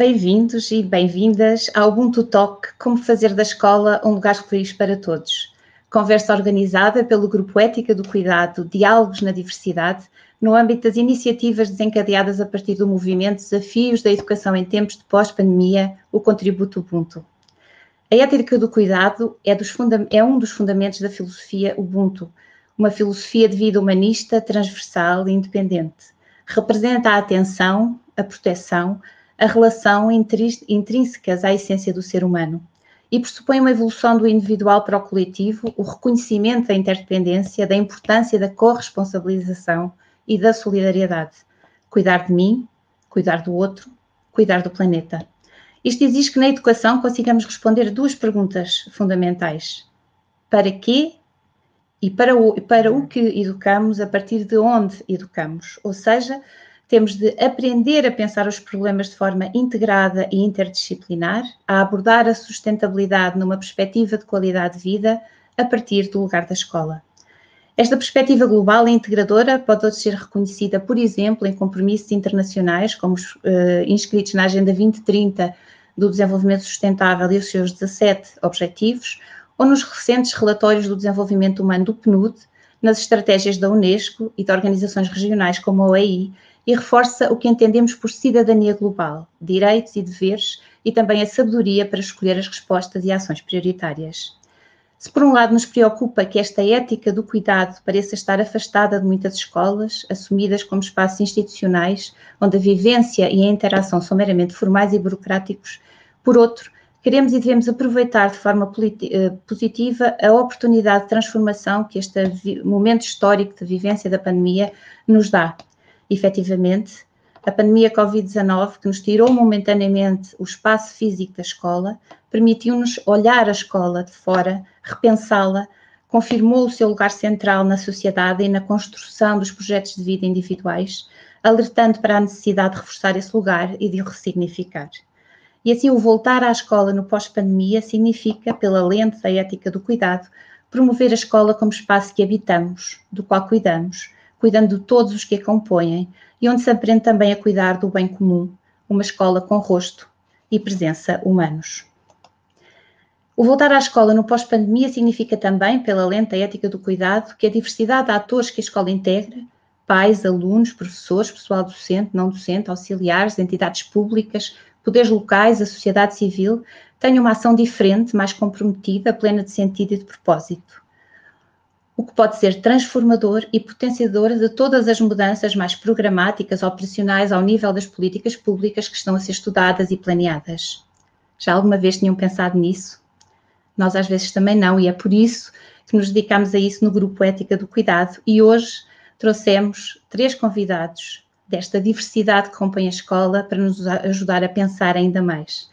Bem-vindos e bem-vindas ao Ubuntu Talk Como Fazer da Escola um Lugar Feliz para Todos. Conversa organizada pelo Grupo Ética do Cuidado Diálogos na Diversidade, no âmbito das iniciativas desencadeadas a partir do movimento Desafios da Educação em Tempos de Pós-Pandemia, o Contributo Ubuntu. A ética do cuidado é, é um dos fundamentos da filosofia Ubuntu, uma filosofia de vida humanista, transversal e independente. Representa a atenção, a proteção, a relação intrínsecas à essência do ser humano e pressupõe uma evolução do individual para o coletivo, o reconhecimento da interdependência, da importância da corresponsabilização e da solidariedade. Cuidar de mim, cuidar do outro, cuidar do planeta. Isto exige que na educação consigamos responder duas perguntas fundamentais. Para quê e para o, para o que educamos, a partir de onde educamos. Ou seja, temos de aprender a pensar os problemas de forma integrada e interdisciplinar, a abordar a sustentabilidade numa perspectiva de qualidade de vida a partir do lugar da escola. Esta perspectiva global e integradora pode hoje ser reconhecida, por exemplo, em compromissos internacionais, como os uh, inscritos na Agenda 2030 do Desenvolvimento Sustentável e os seus 17 Objetivos, ou nos recentes relatórios do desenvolvimento humano do PNUD, nas estratégias da Unesco e de organizações regionais como a OEI, e reforça o que entendemos por cidadania global, direitos e deveres, e também a sabedoria para escolher as respostas e ações prioritárias. Se por um lado nos preocupa que esta ética do cuidado pareça estar afastada de muitas escolas, assumidas como espaços institucionais, onde a vivência e a interação são meramente formais e burocráticos, por outro, queremos e devemos aproveitar de forma eh, positiva a oportunidade de transformação que este momento histórico de vivência da pandemia nos dá. Efetivamente, a pandemia Covid-19, que nos tirou momentaneamente o espaço físico da escola, permitiu-nos olhar a escola de fora, repensá-la, confirmou o seu lugar central na sociedade e na construção dos projetos de vida individuais, alertando para a necessidade de reforçar esse lugar e de o ressignificar. E assim, o voltar à escola no pós-pandemia significa, pela lente da ética do cuidado, promover a escola como espaço que habitamos, do qual cuidamos, cuidando de todos os que a compõem e onde se aprende também a cuidar do bem comum, uma escola com rosto e presença humanos. O voltar à escola no pós-pandemia significa também, pela lente da ética do cuidado, que a diversidade de atores que a escola integra, pais, alunos, professores, pessoal docente, não docente, auxiliares, entidades públicas, poderes locais, a sociedade civil, tenham uma ação diferente, mais comprometida, plena de sentido e de propósito. O que pode ser transformador e potenciador de todas as mudanças mais programáticas, operacionais ao nível das políticas públicas que estão a ser estudadas e planeadas. Já alguma vez tinham pensado nisso? Nós às vezes também não, e é por isso que nos dedicamos a isso no Grupo Ética do Cuidado e hoje trouxemos três convidados desta diversidade que compõe a escola para nos ajudar a pensar ainda mais.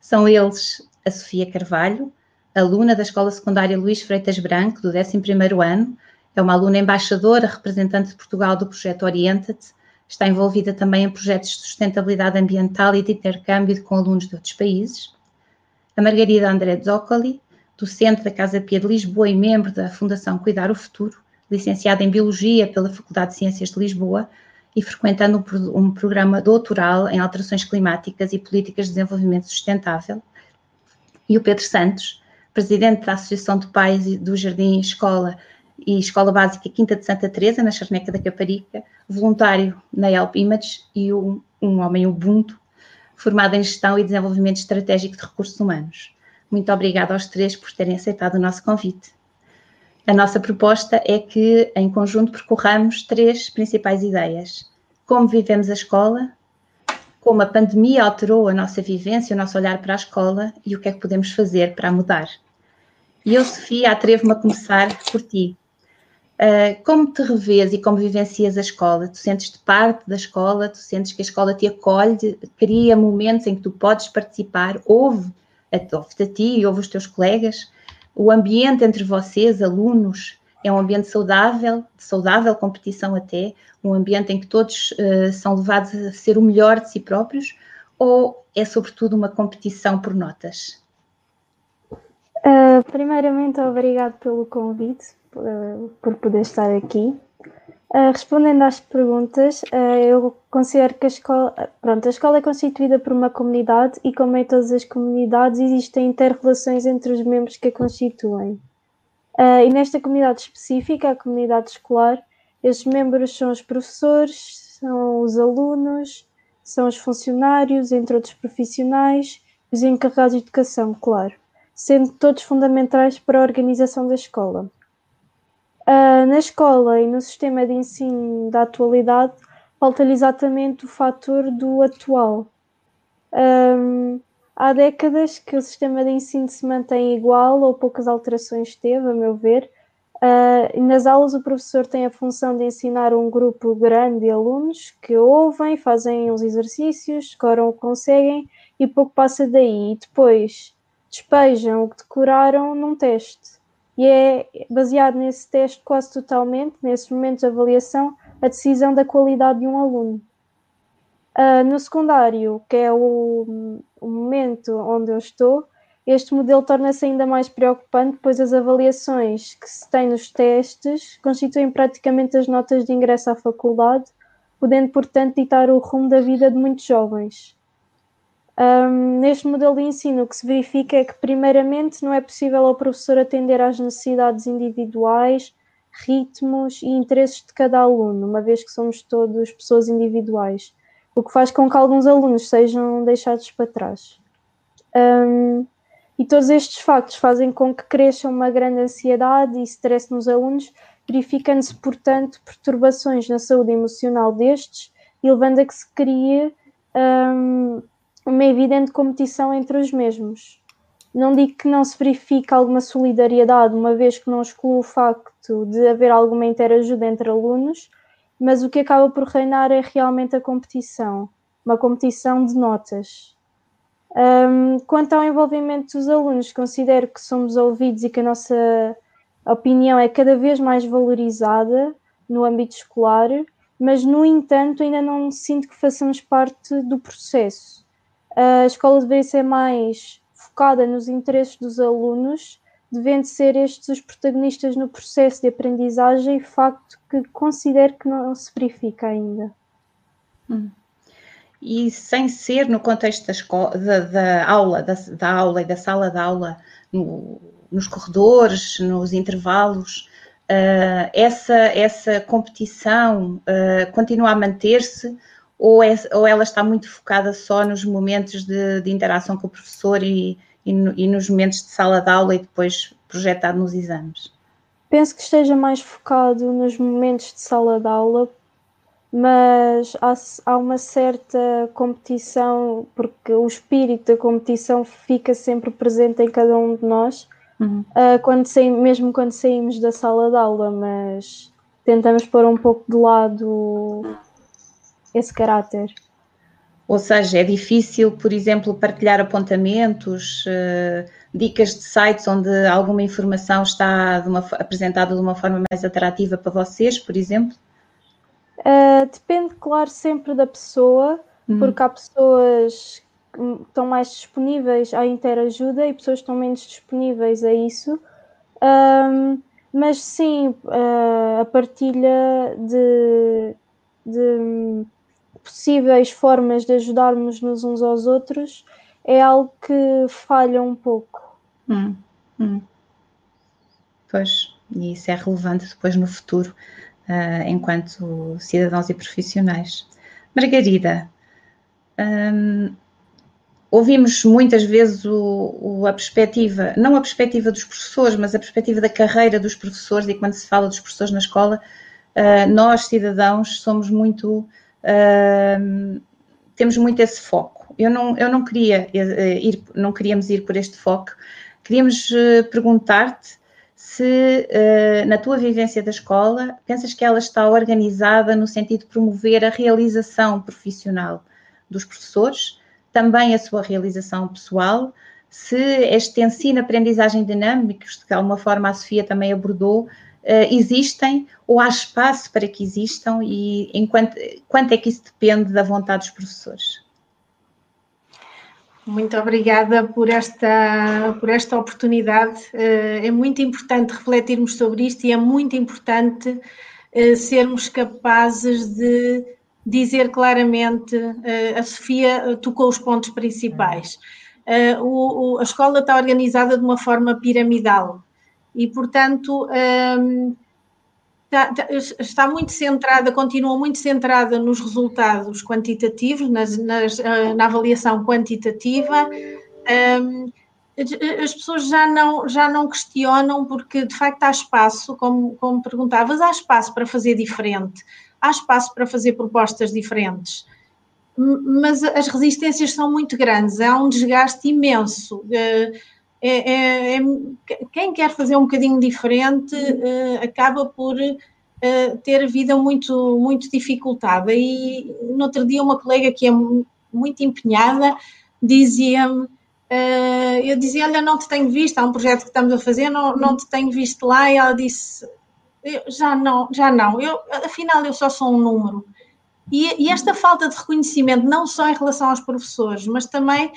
São eles a Sofia Carvalho, aluna da Escola Secundária Luís Freitas Branco, do 11º ano, é uma aluna embaixadora, representante de Portugal do projeto Orienta-te, está envolvida também em projetos de sustentabilidade ambiental e de intercâmbio com alunos de outros países. A Margarida André Zoccoli, docente da Casa Pia de Lisboa e membro da Fundação Cuidar o Futuro, licenciada em Biologia pela Faculdade de Ciências de Lisboa, e frequentando um programa doutoral em alterações climáticas e políticas de desenvolvimento sustentável. E o Pedro Santos, presidente da Associação de Pais do Jardim Escola e Escola Básica Quinta de Santa Teresa na Charneca da Caparica, voluntário na Help Image e um, um homem Ubuntu, formado em Gestão e Desenvolvimento Estratégico de Recursos Humanos. Muito obrigada aos três por terem aceitado o nosso convite. A nossa proposta é que, em conjunto, percorramos três principais ideias: como vivemos a escola, como a pandemia alterou a nossa vivência, o nosso olhar para a escola e o que é que podemos fazer para mudar. E eu, Sofia, atrevo-me a começar por ti. Uh, como te revês e como vivencias a escola? Tu sentes-te parte da escola? Tu sentes que a escola te acolhe, cria momentos em que tu podes participar? Ouve, ouve-te a ti e ouve os teus colegas? o ambiente entre vocês, alunos, é um ambiente saudável, de saudável competição até, um ambiente em que todos uh, são levados a ser o melhor de si próprios, ou é sobretudo uma competição por notas? Uh, primeiramente, obrigado pelo convite, por, uh, por poder estar aqui. Uh, respondendo às perguntas, uh, eu considero que a escola, pronto, a escola é constituída por uma comunidade e, como em todas as comunidades, existem interrelações entre os membros que a constituem. E nesta comunidade específica, a comunidade escolar, estes membros são os professores, são os alunos, são os funcionários, entre outros profissionais, os encarregados de educação, claro, sendo todos fundamentais para a organização da escola. Uh, na escola e no sistema de ensino da atualidade, falta-lhe exatamente o fator do atual. Um, há décadas que o sistema de ensino se mantém igual ou poucas alterações teve, a meu ver. Uh, nas aulas, o professor tem a função de ensinar um grupo grande de alunos que ouvem, fazem os exercícios, decoram o que conseguem e pouco passa daí. E depois despejam o que decoraram num teste e é baseado nesse teste quase totalmente, nesses momentos de avaliação, a decisão da qualidade de um aluno. Uh, no secundário, que é o, o, momento onde eu estou, este modelo torna-se ainda mais preocupante, pois as avaliações que se têm nos testes constituem praticamente as notas de ingresso à faculdade, podendo, portanto, ditar o rumo da vida de muitos jovens. Um, neste modelo de ensino, o que se verifica é que, primeiramente, não é possível ao professor atender às necessidades individuais, ritmos e interesses de cada aluno, uma vez que somos todos pessoas individuais, o que faz com que alguns alunos sejam deixados para trás. Um, e todos estes factos fazem com que cresça uma grande ansiedade e stress nos alunos, verificando-se, portanto, perturbações na saúde emocional destes e levando a que se crie um, uma evidente competição entre os mesmos. Não digo que não se verifique alguma solidariedade, uma vez que não excluo o facto de haver alguma interajuda entre alunos, mas o que acaba por reinar é realmente a competição, uma competição de notas. Um, quanto ao envolvimento dos alunos, considero que somos ouvidos e que a nossa opinião é cada vez mais valorizada no âmbito escolar, mas, no entanto, ainda não sinto que façamos parte do processo a escola deveria ser mais focada nos interesses dos alunos, devendo ser estes os protagonistas no processo de aprendizagem, facto que considero que não se verifica ainda. Hum. E sem ser no contexto da, escola, da, da aula, da, da, aula e da sala de aula, no, nos corredores, nos intervalos, uh, essa, essa competição uh, continua a manter-se ou, é, ou ela está muito focada só nos momentos de, de interação com o professor e, e, no, e, nos momentos de sala de aula e depois projetado nos exames? Penso que esteja mais focado nos momentos de sala de aula, mas há, há uma certa competição, porque o espírito da competição fica sempre presente em cada um de nós, uhum. uh, quando saímos, mesmo quando saímos da sala de aula, mas tentamos pôr um pouco de lado esse caráter. Ou seja, é difícil, por exemplo, partilhar apontamentos, uh, dicas de sites onde alguma informação está de uma, apresentada de uma forma mais atrativa para vocês, por exemplo? Uh, depende, claro, sempre da pessoa, uhum. porque há pessoas que estão mais disponíveis à interajuda e pessoas que estão menos disponíveis a isso. Um, mas sim, uh, a partilha de, de possíveis formas de ajudarmos-nos uns aos outros é algo que falha um pouco. Hum, hum. Pois, e isso é relevante depois no futuro, uh, enquanto cidadãos e profissionais. Margarida, um, ouvimos muitas vezes o, o, a perspectiva, não a perspectiva dos professores, mas a perspectiva da carreira dos professores, e quando se fala dos professores na escola, uh, nós, cidadãos, somos muito Temos muito esse foco. Eu não, eu não queria eh, ir, não queríamos ir por este foco. Queríamos uh, perguntar-te se na tua vivência da escola pensas que ela está organizada no sentido de promover a realização profissional dos professores, também a sua realização pessoal, se este ensino-aprendizagem dinâmico, que de alguma forma a Sofia também abordou, uh, existem ou há espaço para que existam e enquanto, quanto é que isso depende da vontade dos professores? Muito obrigada por esta, por esta oportunidade. Eh, é muito importante refletirmos sobre isto e é muito importante sermos capazes de dizer claramente, a Sofia tocou os pontos principais. a escola está organizada de uma forma piramidal e, portanto, está, está, muito centrada, continua muito centrada nos resultados quantitativos, nas, nas, na avaliação quantitativa. Um, as pessoas já não, já não questionam, porque de facto há espaço, como, como perguntavas, há espaço para fazer diferente, há espaço para fazer propostas diferentes, mas as resistências são muito grandes, há um desgaste imenso. É, é, é, quem quer fazer um bocadinho diferente eh, acaba por eh, ter a vida muito, muito dificultada. E no outro dia, uma colega que é muito empenhada dizia-me Uh, eu dizia, olha, não te tenho visto, há um projeto que estamos a fazer, não, não te tenho visto lá, e ela disse, já não, já não, eu, afinal eu só sou um número. E, e, esta falta de reconhecimento, não só em relação aos professores, mas também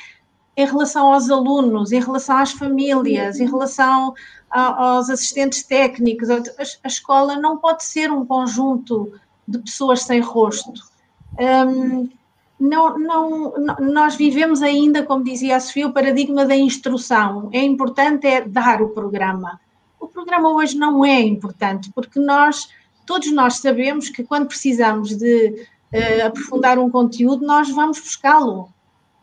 em relação aos alunos, em relação às famílias, em relação a, aos assistentes técnicos, a, a, escola não pode ser um conjunto de pessoas sem rosto. Um, não, não, nós vivemos ainda, como dizia a Sofia, o paradigma da instrução. É importante é dar o programa. O programa hoje não é importante, porque nós, todos nós sabemos que quando precisamos de uh, aprofundar um conteúdo, nós vamos buscá-lo.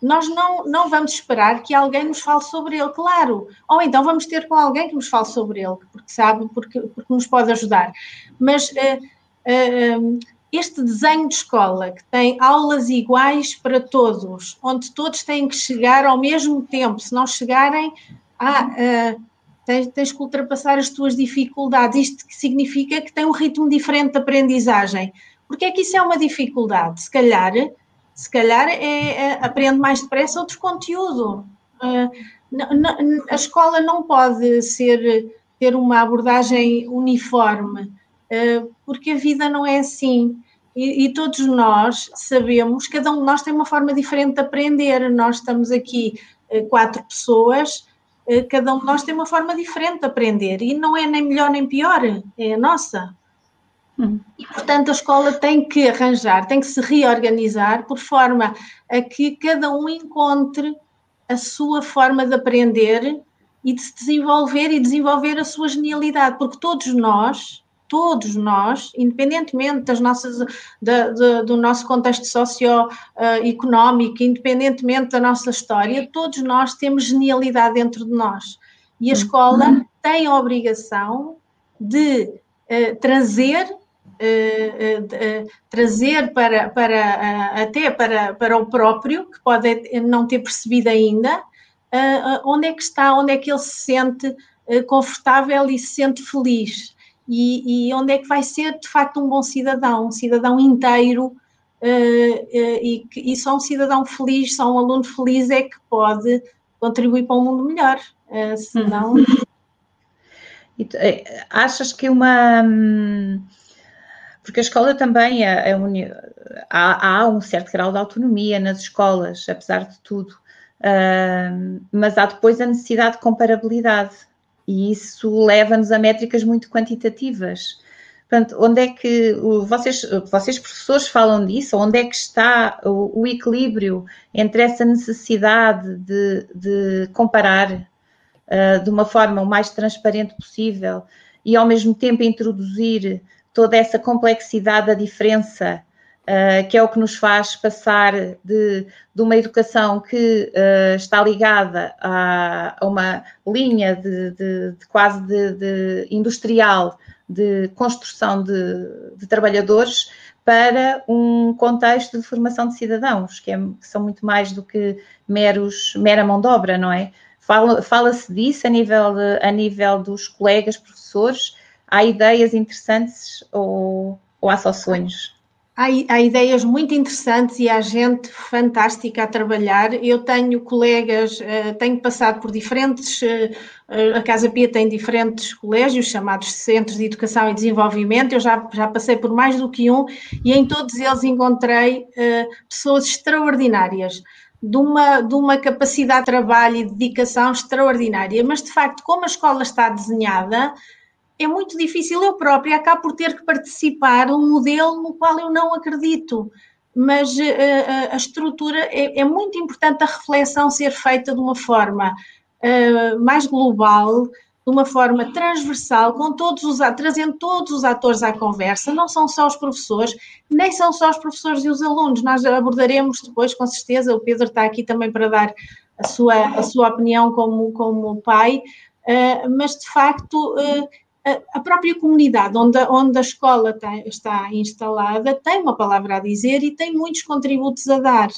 Nós não, não vamos esperar que alguém nos fale sobre ele, claro. Ou então vamos ter com alguém que nos fale sobre ele, porque sabe, porque, porque nos pode ajudar. Mas uh, uh, este desenho de escola que tem aulas iguais para todos, onde todos têm que chegar ao mesmo tempo, se não chegarem, ah, uh, tens, tens que ultrapassar as tuas dificuldades. Isto significa que tem um ritmo diferente de aprendizagem. Porque é que isso é uma dificuldade? Se calhar, se calhar é, é aprende mais depressa outro conteúdo. Uh, a escola não pode ser ter uma abordagem uniforme eh, porque a vida não é assim. E, e, todos nós sabemos, cada um de nós tem uma forma diferente de aprender. Nós estamos aqui eh, quatro pessoas, cada um de nós tem uma forma diferente de aprender e não é nem melhor nem pior, é a nossa. Hum. E, portanto, a escola tem que arranjar, tem que se reorganizar por forma a que cada um encontre a sua forma de aprender e de se desenvolver e desenvolver a sua genialidade, porque todos nós todos nós, independentemente das nossas, da, da, do nosso contexto socioeconómico, independentemente da nossa história, todos nós temos genialidade dentro de nós. E a uhum. escola tem a obrigação de uh, trazer trazer para, para até para, para o próprio, que pode não ter percebido ainda, onde é que está, onde é que ele se sente confortável e se sente feliz e, e, onde é que vai ser de facto um bom cidadão, um cidadão inteiro e, e só um cidadão feliz, só um aluno feliz é que pode contribuir para um mundo melhor, senão... Uhum. Achas que uma... Porque a escola também é, é há, há, um certo grau de autonomia nas escolas, apesar de tudo, uh, mas há depois a necessidade de comparabilidade e isso leva-nos a métricas muito quantitativas. Portanto, onde é que vocês, vocês professores falam disso? Onde é que está o, o equilíbrio entre essa necessidade de, de comparar uh, de uma forma o mais transparente possível e ao mesmo tempo introduzir toda essa complexidade da diferença uh, que é o que nos faz passar de, de uma educação que uh, está ligada a, a, uma linha de, de, de quase de, industrial de construção de, trabalhadores para um contexto de formação de cidadãos, que, é, que são muito mais do que meros, mera mão de obra, não é? Fala-se fala disso a nível, a nível dos colegas professores? Há ideias interessantes ou, ou há só sonhos? Há, há, ideias muito interessantes e há gente fantástica a trabalhar. Eu tenho colegas, uh, tenho passado por diferentes, uh, a Casa Pia tem diferentes colégios chamados Centros de Educação e Desenvolvimento. Eu já, já passei por mais do que um e em todos eles encontrei pessoas extraordinárias. De uma, de uma capacidade de trabalho e dedicação extraordinária, mas de facto, como a escola está desenhada, é muito difícil. Eu própria acabo por ter que participar um modelo no qual eu não acredito. Mas uh, a estrutura é, é, muito importante a reflexão ser feita de uma forma uh, mais global, de uma forma transversal, com todos os, trazendo todos os atores à conversa, não são só os professores, nem são só os professores e os alunos, nós abordaremos depois, com certeza, o Pedro está aqui também para dar a sua, a sua opinião como, como pai, uh, mas de facto uh, a própria comunidade onde, onde a escola tem, está instalada tem uma palavra a dizer e tem muitos contributos a dar.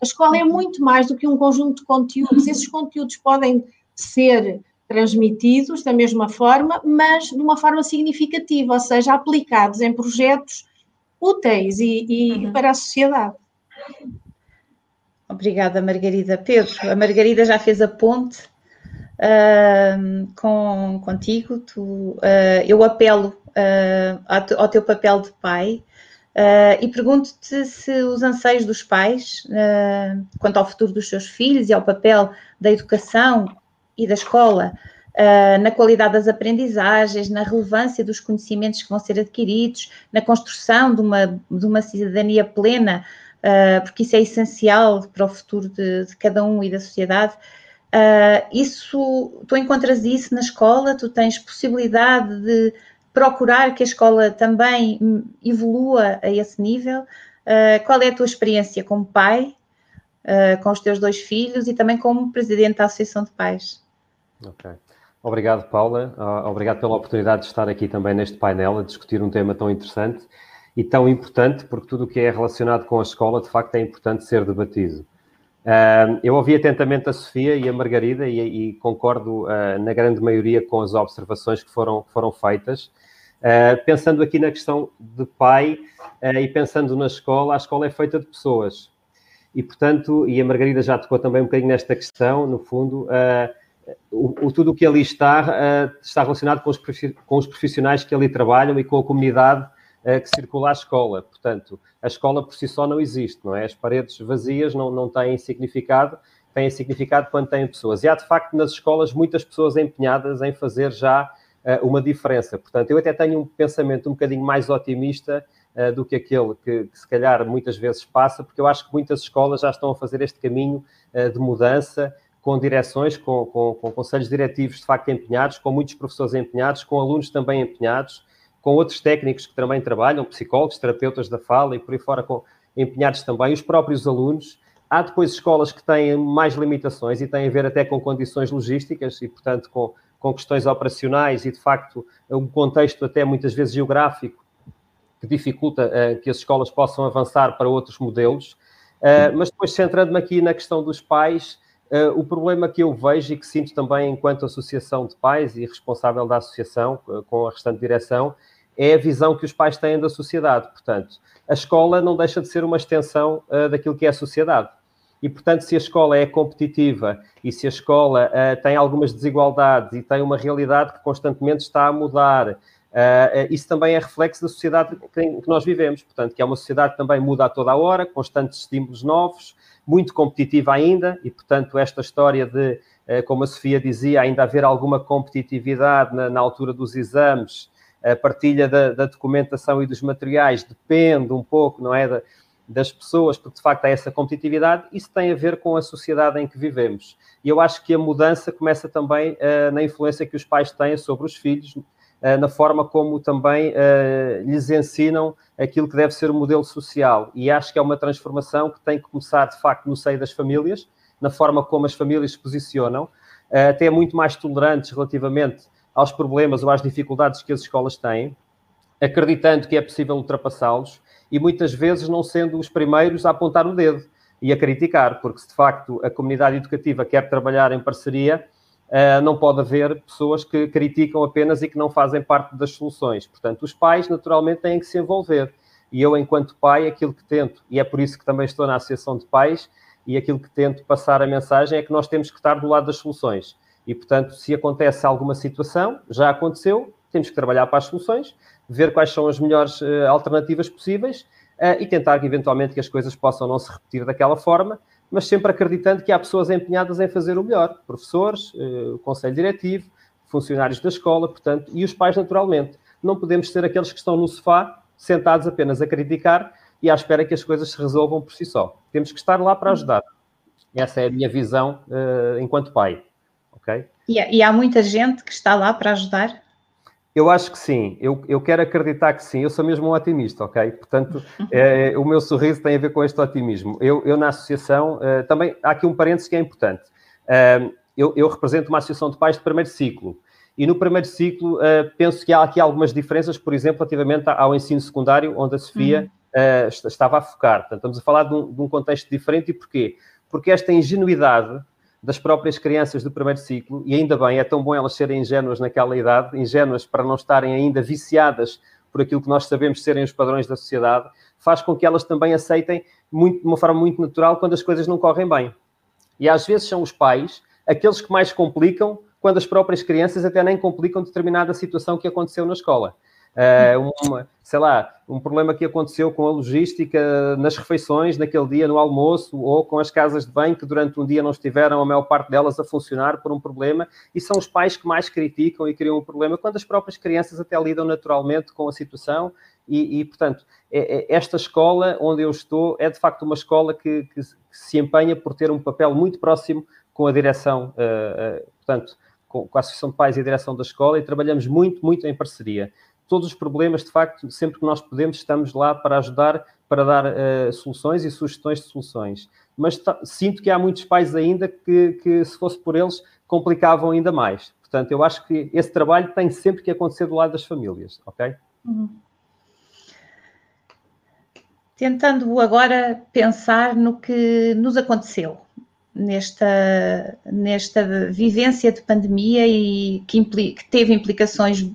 A escola é muito mais do que um conjunto de conteúdos, esses conteúdos podem ser transmitidos da mesma forma, mas de uma forma significativa, ou seja, aplicados em projetos úteis e, e uhum. para a sociedade. Obrigada, Margarida. Pedro, a Margarida já fez a ponte com, contigo. Tu, uh, eu apelo uh, ao, teu papel de pai e pergunto-te se os anseios dos pais quanto ao futuro dos seus filhos e ao papel da educação e da escola, na qualidade das aprendizagens, na relevância dos conhecimentos que vão ser adquiridos, na construção de uma, de uma cidadania plena, porque isso é essencial para o futuro de, de cada um e da sociedade. Uh, isso, tu encontras isso na escola, tu tens possibilidade de procurar que a escola também evolua a esse nível. Uh, qual é a tua experiência como pai, uh, com os teus dois filhos e também como presidente da Associação de Pais? Ok. Obrigado, Paula. Obrigado pela oportunidade de estar aqui também neste painel a discutir um tema tão interessante e tão importante, porque tudo o que é relacionado com a escola, de facto, é importante ser debatido. Uh, eu ouvi atentamente a Sofia e a Margarida e, e concordo uh, na grande maioria com as observações que foram, foram feitas. pensando aqui na questão de pai e pensando na escola, a escola é feita de pessoas. E, portanto, e a Margarida já tocou também um bocadinho nesta questão, no fundo, uh, o, o, tudo o que ali está uh, está relacionado com os, com os, profissionais que ali trabalham e com a comunidade uh, que circula à escola. Portanto, a escola por si só não existe, não é? As paredes vazias não, não têm significado, têm significado quando têm pessoas. E há, de facto, nas escolas muitas pessoas empenhadas em fazer já uh, uma diferença. Portanto, eu até tenho um pensamento um bocadinho mais otimista do que aquele que, que, se calhar muitas vezes passa, porque eu acho que muitas escolas já estão a fazer este caminho de mudança com direções, com, com, com, conselhos diretivos de facto empenhados, com muitos professores empenhados, com alunos também empenhados, com outros técnicos que também trabalham, psicólogos, terapeutas da fala e por aí fora com, empenhados também, os próprios alunos. Há depois escolas que têm mais limitações e têm a ver até com condições logísticas e, portanto, com, com questões operacionais e, de facto, um contexto até muitas vezes geográfico que dificulta uh, que as escolas possam avançar para outros modelos. Uh, mas depois, centrando-me aqui na questão dos pais, Uh, o problema que eu vejo e que sinto também enquanto associação de pais e responsável da associação, com a restante direção, é a visão que os pais têm da sociedade. Portanto, a escola não deixa de ser uma extensão uh, daquilo que é a sociedade. E, portanto, se a escola é competitiva e se a escola tem algumas desigualdades e tem uma realidade que constantemente está a mudar, isso também é reflexo da sociedade que nós vivemos. Portanto, que é uma sociedade que também muda a toda a hora, constantes estímulos novos, muito competitiva ainda, e portanto, esta história de, como a Sofia dizia, ainda haver alguma competitividade na, na altura dos exames, a partilha da, da, documentação e dos materiais depende um pouco, não é? Da, das pessoas, porque de facto há essa competitividade, isso tem a ver com a sociedade em que vivemos. E eu acho que a mudança começa também uh, na influência que os pais têm sobre os filhos, uh, na forma como também uh, lhes ensinam aquilo que deve ser o modelo social. E acho que é uma transformação que tem que começar, de facto, no seio das famílias, na forma como as famílias se posicionam, até muito mais tolerantes relativamente aos problemas ou às dificuldades que as escolas têm, acreditando que é possível ultrapassá-los e muitas vezes não sendo os primeiros a apontar o dedo e a criticar, porque se de facto a comunidade educativa quer trabalhar em parceria, Uh, não pode haver pessoas que criticam apenas e que não fazem parte das soluções. Portanto, os pais, naturalmente, têm que se envolver. E eu, enquanto pai, aquilo que tento, e é por isso que também estou na Associação de Pais, e aquilo que tento passar a mensagem é que nós temos que estar do lado das soluções. E, portanto, se acontece alguma situação, já aconteceu, temos que trabalhar para as soluções, ver quais são as melhores uh, alternativas possíveis uh, e tentar, eventualmente, que as coisas possam não se repetir daquela forma, mas sempre acreditando que há pessoas empenhadas em fazer o melhor, professores, o conselho diretivo, funcionários da escola, portanto, e os pais, naturalmente. Não podemos ser aqueles que estão no sofá, sentados apenas a criticar e à espera que as coisas se resolvam por si só. Temos que estar lá para ajudar. Essa é a minha visão uh, enquanto pai. Okay? E, e há muita gente que está lá para ajudar? Eu acho que sim, eu, eu quero acreditar que sim, eu sou mesmo um otimista, ok? Portanto, é, o meu sorriso tem a ver com este otimismo. Eu, eu na associação, uh, também há aqui um parênteses que é importante. Uh, eu, eu, represento uma associação de pais de primeiro ciclo, e no primeiro ciclo uh, penso que há aqui algumas diferenças, por exemplo, relativamente ao ensino secundário, onde a Sofia uhum. estava a focar. Portanto, estamos a falar de um, de um contexto diferente, e porquê? Porque esta ingenuidade das próprias crianças do primeiro ciclo, e ainda bem, é tão bom elas serem ingênuas naquela idade, ingênuas para não estarem ainda viciadas por aquilo que nós sabemos serem os padrões da sociedade, faz com que elas também aceitem muito, de uma forma muito natural quando as coisas não correm bem. E às vezes são os pais aqueles que mais complicam quando as próprias crianças até nem complicam determinada situação que aconteceu na escola. Uh, uma, sei lá, um problema que aconteceu com a logística nas refeições, naquele dia no almoço, ou com as casas de banho que durante um dia não estiveram, a maior parte delas, a funcionar por um problema, e são os pais que mais criticam e criam um problema, quando as próprias crianças até lidam naturalmente com a situação, e, e portanto, é, é, esta escola onde eu estou é de facto uma escola que, que, que se empenha por ter um papel muito próximo com a direção, uh, uh, portanto, com, com a Associação de Pais e a direção da escola, e trabalhamos muito, muito em parceria todos os problemas, de facto, sempre que nós podemos, estamos lá para ajudar, para dar uh, soluções e sugestões de soluções. Mas sinto que há muitos pais ainda que, que, se fosse por eles, complicavam ainda mais. Portanto, eu acho que esse trabalho tem sempre que acontecer do lado das famílias, ok? Uhum. Tentando agora pensar no que nos aconteceu nesta, nesta vivência de pandemia e que, que teve implicações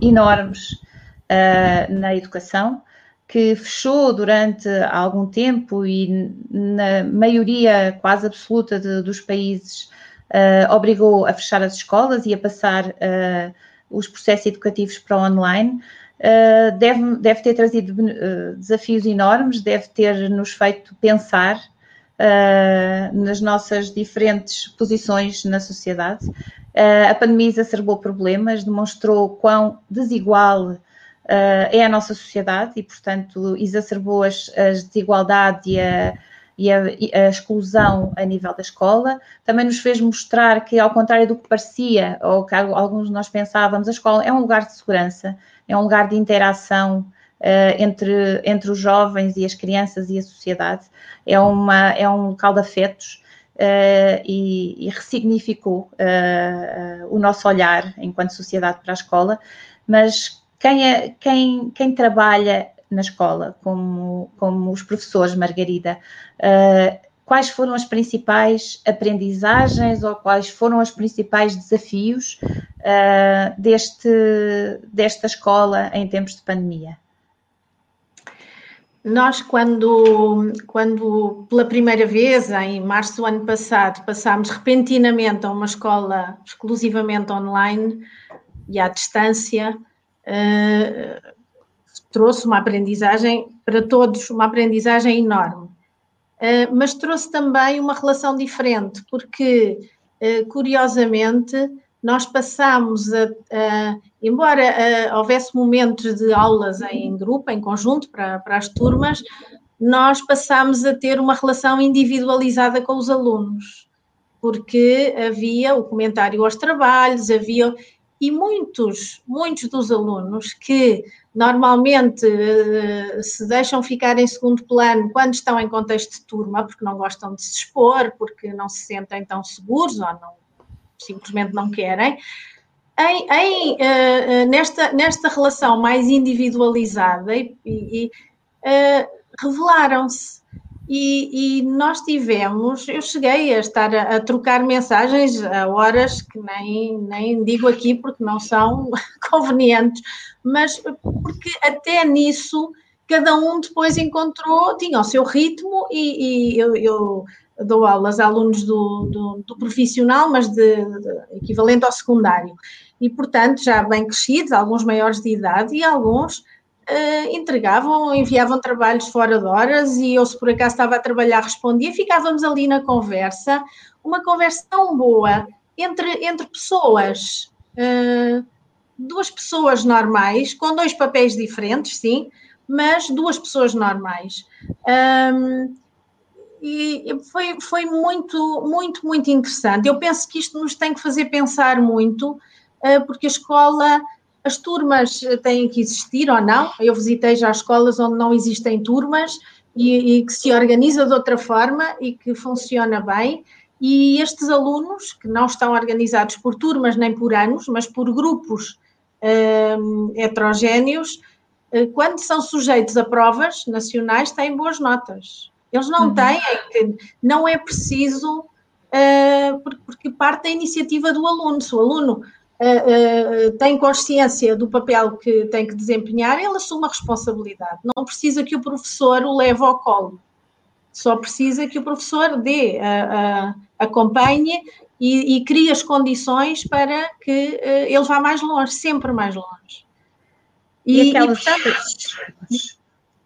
enormes uh, na educação, que fechou durante algum tempo e na maioria quase absoluta de, dos países uh, obrigou a fechar as escolas e a passar uh, os processos educativos para online. Uh, deve, deve ter trazido desafios enormes, deve ter nos feito pensar nas nossas diferentes posições na sociedade. Uh, a pandemia exacerbou problemas, demonstrou quão desigual uh, é a nossa sociedade e, portanto, exacerbou as, as desigualdades e a, e, a, e a, exclusão a nível da escola. Também nos fez mostrar que, ao contrário do que parecia, ou que alguns de nós pensávamos, a escola é um lugar de segurança, é um lugar de interação uh, entre, entre os jovens e as crianças e a sociedade, é, uma, é um local de afetos uh, e, e, ressignificou uh, o nosso olhar enquanto sociedade para a escola, mas quem, é, quem, quem trabalha na escola, como, como os professores, Margarida, quais foram as principais aprendizagens ou quais foram os principais desafios uh, deste, desta escola em tempos de pandemia? Nós, quando, quando pela primeira vez, em março do ano passado, passámos repentinamente a uma escola exclusivamente online e à distância, uh, trouxe uma aprendizagem para todos, uma aprendizagem enorme. Uh, mas trouxe também uma relação diferente, porque, uh, curiosamente, nós passámos a, a embora uh, houvesse momentos de aulas em grupo, em conjunto, para, para as turmas, nós passámos a ter uma relação individualizada com os alunos, porque havia o comentário aos trabalhos, havia. E muitos, muitos dos alunos que normalmente uh, se deixam ficar em segundo plano quando estão em contexto de turma, porque não gostam de se expor, porque não se sentem tão seguros ou não simplesmente não querem. Em, em, uh, nesta, nesta relação mais individualizada e, e uh, revelaram-se. E, e, nós tivemos, eu cheguei a estar a, a, trocar mensagens a horas que nem, nem digo aqui porque não são convenientes, mas porque até nisso cada um depois encontrou, tinha o seu ritmo e, e eu, eu dou aulas a alunos do, do, do profissional, mas de, de, equivalente ao secundário. E, portanto, já bem crescidos, alguns maiores de idade e alguns uh, entregavam, enviavam trabalhos fora de horas e eu, se por acaso estava a trabalhar, respondia. Ficávamos ali na conversa, uma conversa tão boa entre, entre pessoas uh, duas pessoas normais, com dois papéis diferentes, sim, mas duas pessoas normais. Um, e foi, foi muito, muito, muito interessante. Eu penso que isto nos tem que fazer pensar muito, uh, porque a escola, as turmas têm que existir ou não. Eu visitei já escolas onde não existem turmas e, e que se organiza de outra forma e que funciona bem. E estes alunos, que não estão organizados por turmas nem por anos, mas por grupos um, heterogéneos, eh, quando são sujeitos a provas nacionais, têm boas notas. Eles não uhum. têm, é não é preciso, uh, porque parte da iniciativa do aluno. Se o aluno uh, uh, tem consciência do papel que tem que desempenhar, ele assume a responsabilidade. Não precisa que o professor o leve ao colo. Só precisa que o professor dê, acompanhe e, e crie as condições para que ele vá mais longe, sempre mais longe. E, e aquelas... E, portanto,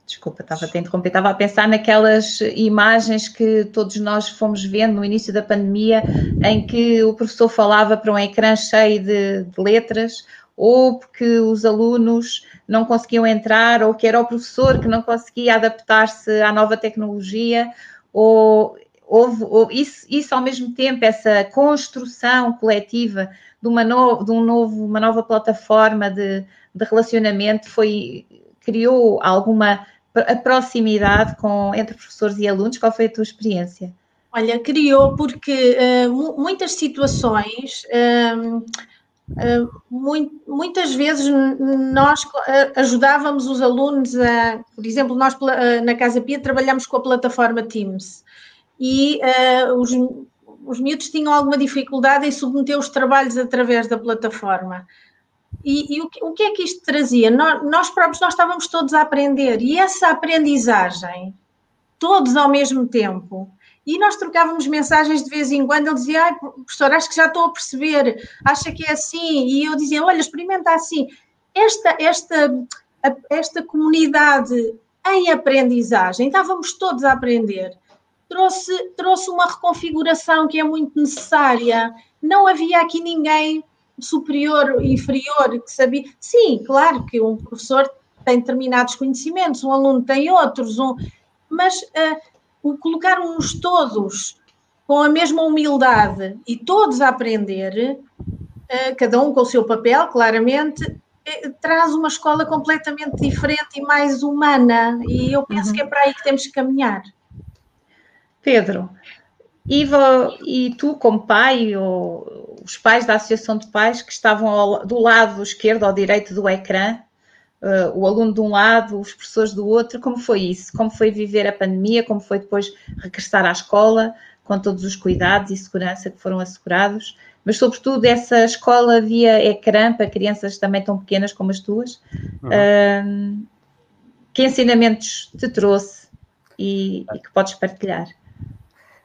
Desculpa, estava a te interromper, estava a pensar naquelas imagens que todos nós fomos vendo no início da pandemia, em que o professor falava para um ecrã cheio de, de letras, ou porque os alunos não conseguiam entrar, ou que era o professor que não conseguia adaptar-se à nova tecnologia, ou houve, isso, isso, ao mesmo tempo, essa construção coletiva de uma, no, de um novo, uma nova plataforma de, de relacionamento foi criou alguma a proximidade com, entre professores e alunos? Qual foi a tua experiência? Olha, criou porque uh, muitas situações, uh, uh, muito, muitas vezes nós ajudávamos os alunos a, por exemplo, nós na Casa Pia trabalhamos com a plataforma Teams e os, os miúdos tinham alguma dificuldade em submeter os trabalhos através da plataforma. E, e o, que, o, que, é que isto trazia? Nós, nós, próprios nós estávamos todos a aprender e essa aprendizagem, todos ao mesmo tempo, e nós trocávamos mensagens de vez em quando, ele dizia, ai, professor, acho que já estou a perceber, acha que é assim, e eu dizia, olha, experimenta assim. Esta, esta, esta comunidade em aprendizagem, estávamos todos a aprender, trouxe, trouxe uma reconfiguração que é muito necessária. Não havia aqui ninguém superior, inferior, que sabia. Sim, claro que um professor tem determinados conhecimentos, um aluno tem outros, um... mas uh, o colocarmos todos com a mesma humildade e todos a aprender, uh, cada um com o seu papel, claramente, uh, traz uma escola completamente diferente e mais humana. E eu penso uhum. que é para aí que temos que caminhar. Pedro, Iva, e tu, como pai, ou os pais da Associação de Pais que estavam ao, do lado esquerdo ou direito do ecrã, uh, o aluno de um lado, os professores do outro, como foi isso? Como foi viver a pandemia? Como foi depois regressar à escola, com todos os cuidados e segurança que foram assegurados? Mas, sobretudo, essa escola via ecrã para crianças também tão pequenas como as tuas, uhum. uh, que ensinamentos te trouxe e, e que podes partilhar?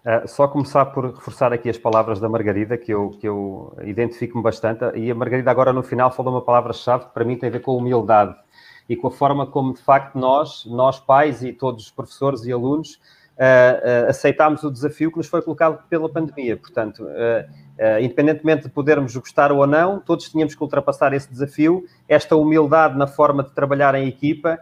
Uh, só começar por reforçar aqui as palavras da Margarida, que eu, que eu identifico-me bastante, e a Margarida agora no final falou uma palavra-chave que para mim tem a ver com humildade e com a forma como, de facto, nós, nós pais e todos os professores e alunos, uh, uh, aceitámos o desafio que nos foi colocado pela pandemia. Portanto, independentemente de podermos gostar ou não, todos tínhamos que ultrapassar esse desafio, esta humildade na forma de trabalhar em equipa,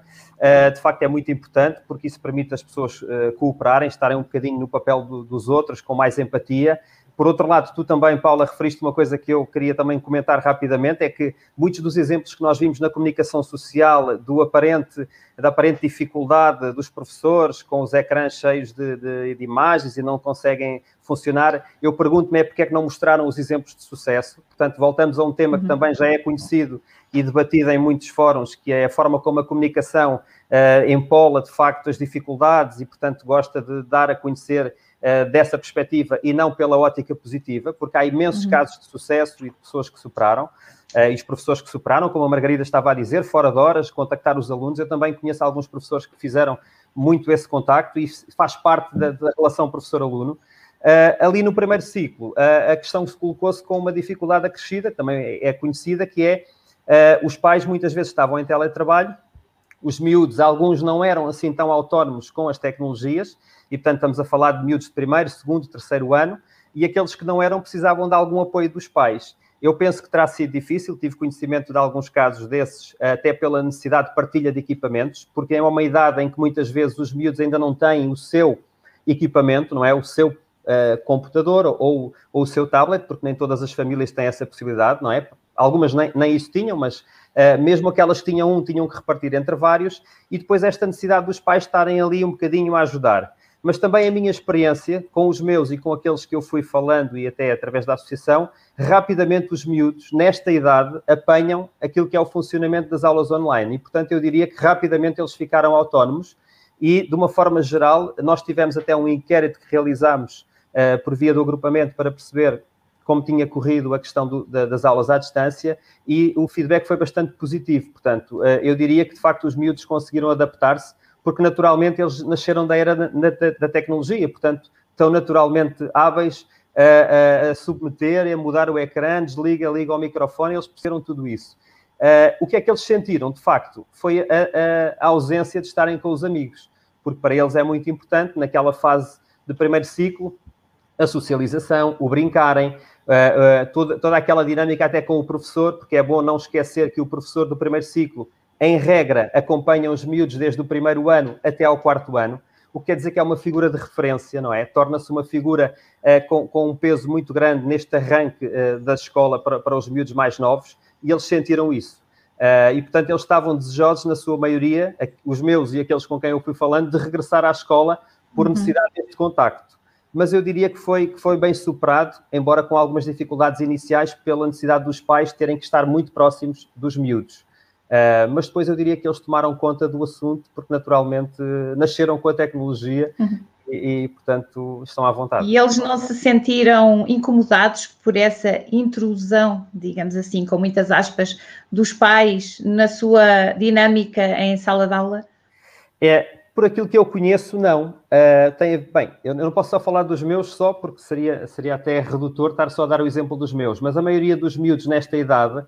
de facto é muito importante, porque isso permite as pessoas uh, cooperarem, estarem um bocadinho no papel do, dos outros, com mais empatia. Por outro lado, tu também, Paula, referiste uma coisa que eu queria também comentar rapidamente, é que muitos dos exemplos que nós vimos na comunicação social, do aparente, da aparente dificuldade dos professores com os ecrãs cheios de, de, de imagens e não conseguem funcionar, eu pergunto-me é porque é que não mostraram os exemplos de sucesso. Portanto, voltamos a um tema que uhum. também já é conhecido e debatida em muitos fóruns, que é a forma como a comunicação uh, empola de facto as dificuldades e, portanto, gosta de dar a conhecer uh, dessa perspectiva e não pela ótica positiva, porque há imensos uhum. casos de sucesso e de pessoas que superaram. Uh, e os professores que superaram, como a Margarida estava a dizer, fora de horas, contactar os alunos. Eu também conheço alguns professores que fizeram muito esse contacto e faz parte da, da relação professor-aluno. Uh, ali no primeiro ciclo, uh, a questão se colocou-se com uma dificuldade acrescida, também é conhecida, que é Uh, os pais muitas vezes estavam em teletrabalho, os miúdos, alguns não eram assim tão autónomos com as tecnologias, e portanto estamos a falar de miúdos de primeiro, segundo, terceiro ano, e aqueles que não eram precisavam de algum apoio dos pais. Eu penso que terá sido difícil, tive conhecimento de alguns casos desses, até pela necessidade de partilha de equipamentos, porque é uma idade em que muitas vezes os miúdos ainda não têm o seu equipamento, não é? O seu uh, computador ou, ou, o seu tablet, porque nem todas as famílias têm essa possibilidade, não é? Algumas nem, nem isso tinham, mas uh, mesmo aquelas que tinham um, tinham que repartir entre vários, e depois esta necessidade dos pais estarem ali um bocadinho a ajudar mas também a minha experiência com os meus e com aqueles que eu fui falando e até através da associação, rapidamente os miúdos, nesta idade, apanham aquilo que é o funcionamento das aulas online. E, portanto, eu diria que rapidamente eles ficaram autónomos e, de uma forma geral, nós tivemos até um inquérito que realizámos uh, por via do agrupamento para perceber como tinha corrido a questão do, da, das aulas à distância e o feedback foi bastante positivo. Portanto, uh, eu diria que, de facto, os miúdos conseguiram adaptar-se porque naturalmente eles nasceram da era da, da tecnologia, portanto, estão naturalmente hábeis a, a, a, submeter, a mudar o ecrã, desliga, liga o microfone, eles perceberam tudo isso. Uh, o que é que eles sentiram, de facto, foi a, a, ausência de estarem com os amigos, porque para eles é muito importante, naquela fase de primeiro ciclo, a socialização, o brincarem, uh, uh, toda, toda aquela dinâmica até com o professor, porque é bom não esquecer que o professor do primeiro ciclo em regra, acompanham os miúdos desde o primeiro ano até ao quarto ano, o que quer dizer que é uma figura de referência, não é? Torna-se uma figura uh, com, com, um peso muito grande neste arranque uh, da escola para, para, os miúdos mais novos e eles sentiram isso. Uh, e, portanto, eles estavam desejosos, na sua maioria, os meus e aqueles com quem eu fui falando, de regressar à escola por uhum. necessidade deste contacto. Mas eu diria que foi, que foi bem superado, embora com algumas dificuldades iniciais, pela necessidade dos pais terem que estar muito próximos dos miúdos. Uh, mas depois eu diria que eles tomaram conta do assunto porque naturalmente nasceram com a tecnologia uhum. e, e, portanto, estão à vontade. E eles não se sentiram incomodados por essa intrusão, digamos assim, com muitas aspas, dos pais na sua dinâmica em sala de aula? É, por aquilo que eu conheço, não. Uh, tem, bem, eu não posso só falar dos meus só, porque seria, seria até redutor estar só a dar o exemplo dos meus, mas a maioria dos miúdos nesta idade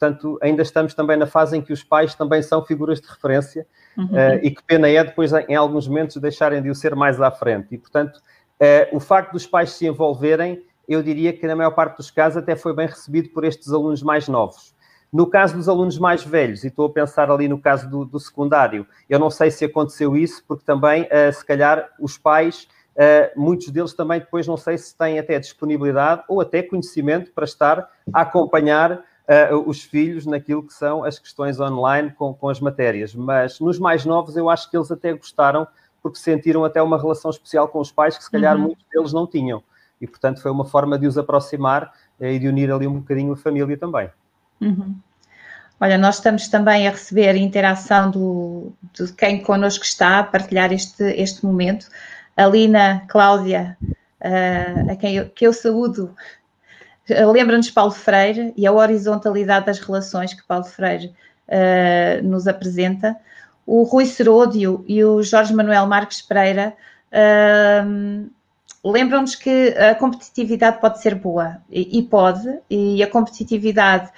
Portanto, ainda estamos também na fase em que os pais também são figuras de referência uhum. uh, e que pena é depois, em alguns momentos, deixarem de o ser mais à frente. E, portanto, uh, o facto dos pais se envolverem, eu diria que na maior parte dos casos até foi bem recebido por estes alunos mais novos. No caso dos alunos mais velhos, e estou a pensar ali no caso do, do secundário, eu não sei se aconteceu isso, porque também, uh, se calhar, os pais, uh, muitos deles também depois não sei se têm até disponibilidade ou até conhecimento para estar a acompanhar uh, os filhos naquilo que são as questões online com, com as matérias. Mas nos mais novos, eu acho que eles até gostaram, porque sentiram até uma relação especial com os pais que se calhar uhum. muitos deles não tinham. E, portanto, foi uma forma de os aproximar uh, e de unir ali um bocadinho a família também. Uhum. Olha, nós estamos também a receber interação do, de quem connosco está a partilhar este, este momento. A Lina Cláudia, uh, a quem eu, que eu saúdo lembra-nos Paulo Freire e a horizontalidade das relações que Paulo Freire uh, nos apresenta. O Rui Seródio e o Jorge Manuel Marques Pereira uh, lembram-nos que a competitividade pode ser boa e, e pode, e a competitividade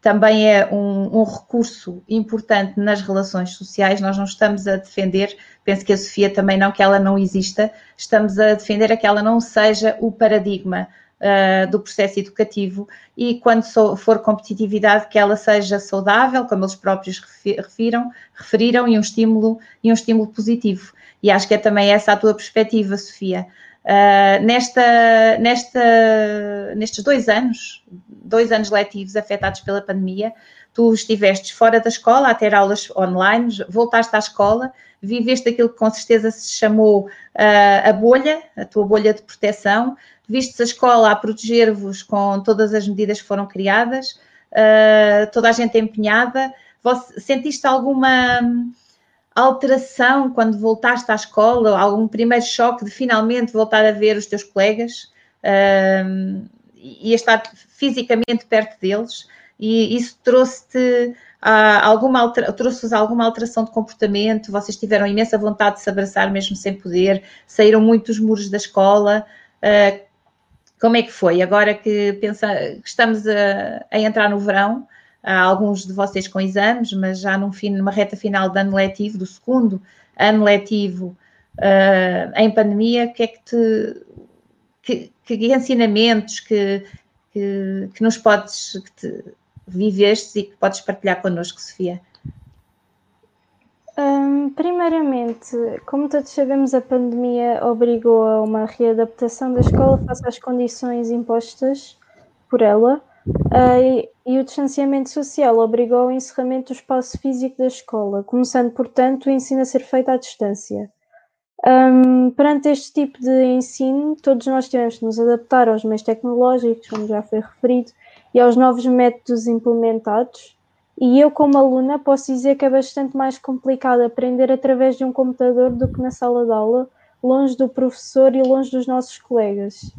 também é um, um, recurso importante nas relações sociais. Nós não estamos a defender, penso que a Sofia também não, que ela não exista, estamos a defender a que ela não seja o paradigma uh, do processo educativo e quando so, for competitividade que ela seja saudável, como eles próprios refiram, referiram, e um estímulo e um estímulo positivo. E acho que é também essa a tua perspectiva, Sofia. Uh, nesta, nesta, nestes dois anos, dois anos letivos afetados pela pandemia, tu estiveste fora da escola a ter aulas online, voltaste à escola, viveste aquilo que com certeza se chamou uh, a bolha, a tua bolha de proteção, vistes a escola a proteger-vos com todas as medidas que foram criadas, uh, toda a gente empenhada. Você, sentiste alguma alteração quando voltaste à escola, algum primeiro choque de finalmente voltar a ver os teus colegas uh, e estar fisicamente perto deles? E isso trouxe-te uh, alguma trouxe-vos alguma alteração de comportamento? Vocês tiveram imensa vontade de se abraçar mesmo sem poder? Saíram muitos muros da escola? Uh, como é que foi? Agora que, pensa, estamos a, a, entrar no verão, há alguns de vocês com exames, mas já num fim, numa reta final do ano letivo, do segundo ano letivo uh, em pandemia, que é que te. Que, que ensinamentos, que, que, que nos podes, que te e que podes partilhar connosco, Sofia? Um, primeiramente, como todos sabemos, a pandemia obrigou a uma readaptação da escola face às condições impostas por ela uh, e, e, o distanciamento social obrigou ao encerramento do espaço físico da escola, começando, portanto, o ensino a ser feito à distância. Um, perante este tipo de ensino, todos nós tivemos de nos adaptar aos meios tecnológicos, como já foi referido, e aos novos métodos implementados. E eu, como aluna, posso dizer que é bastante mais complicado aprender através de um computador do que na sala de aula, longe do professor e longe dos nossos colegas.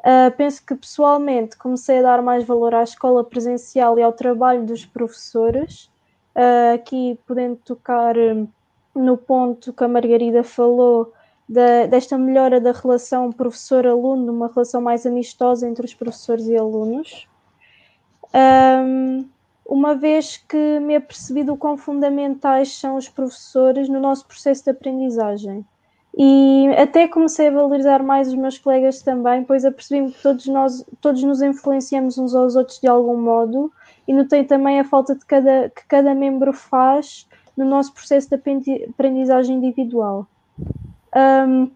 Uh, penso que pessoalmente comecei a dar mais valor à escola presencial e ao trabalho dos professores, uh, aqui podendo tocar hum, no ponto que a Margarida falou da, desta melhora da relação professor-aluno, uma relação mais amistosa entre os professores e alunos. Um, uma vez que me apercebi do quão fundamentais são os professores no nosso processo de aprendizagem. E até comecei a valorizar mais os meus colegas também, pois apercebi-me que todos nós todos nos influenciamos uns aos outros de algum modo e notei também a falta de cada, que cada membro faz no nosso processo de aprendizagem individual. Um,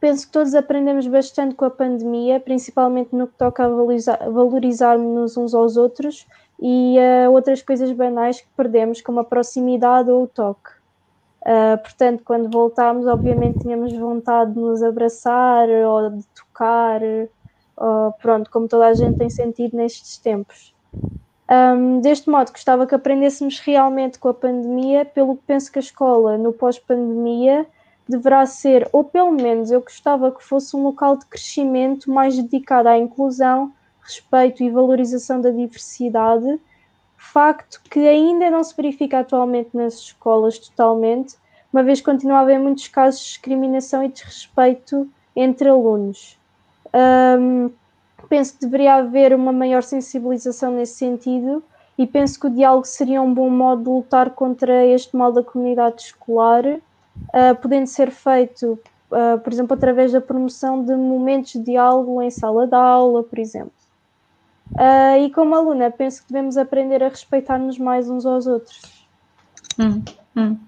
penso que todos aprendemos bastante com a pandemia, principalmente no que toca a valorizar, valorizarmos uns aos outros e uh, outras coisas banais que perdemos, como a proximidade ou o toque. Uh, portanto, quando voltámos, obviamente tínhamos vontade de nos abraçar ou de tocar, ou, pronto, como toda a gente tem sentido nestes tempos. Um, deste modo, gostava que aprendêssemos realmente com a pandemia, pelo que penso que a escola, no pós-pandemia, deverá ser, ou pelo menos eu gostava que fosse um local de crescimento mais dedicado à inclusão, respeito e valorização da diversidade, facto que ainda não se verifica atualmente nas escolas totalmente, uma vez que continua a haver muitos casos de discriminação e desrespeito entre alunos. Um, penso que deveria haver uma maior sensibilização nesse sentido e penso que o diálogo seria um bom modo de lutar contra este mal da comunidade escolar, uh, podendo ser feito, uh, por exemplo, através da promoção de momentos de diálogo em sala de aula, por exemplo. Uh, e como aluna, penso que devemos aprender a respeitar-nos mais uns aos outros. Hum, hum.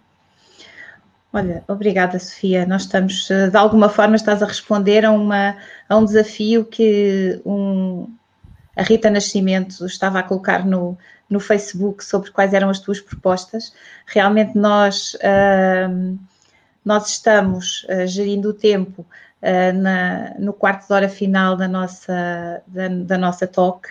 Olha, obrigada, Sofia. Nós estamos, eh, de alguma forma, estás a responder a, uma, a um desafio que um, a Rita Nascimento estava a colocar no, no Facebook sobre quais eram as tuas propostas. Realmente nós, uh, nós estamos uh, gerindo o tempo na, no quarto de hora final da nossa, da, da nossa talk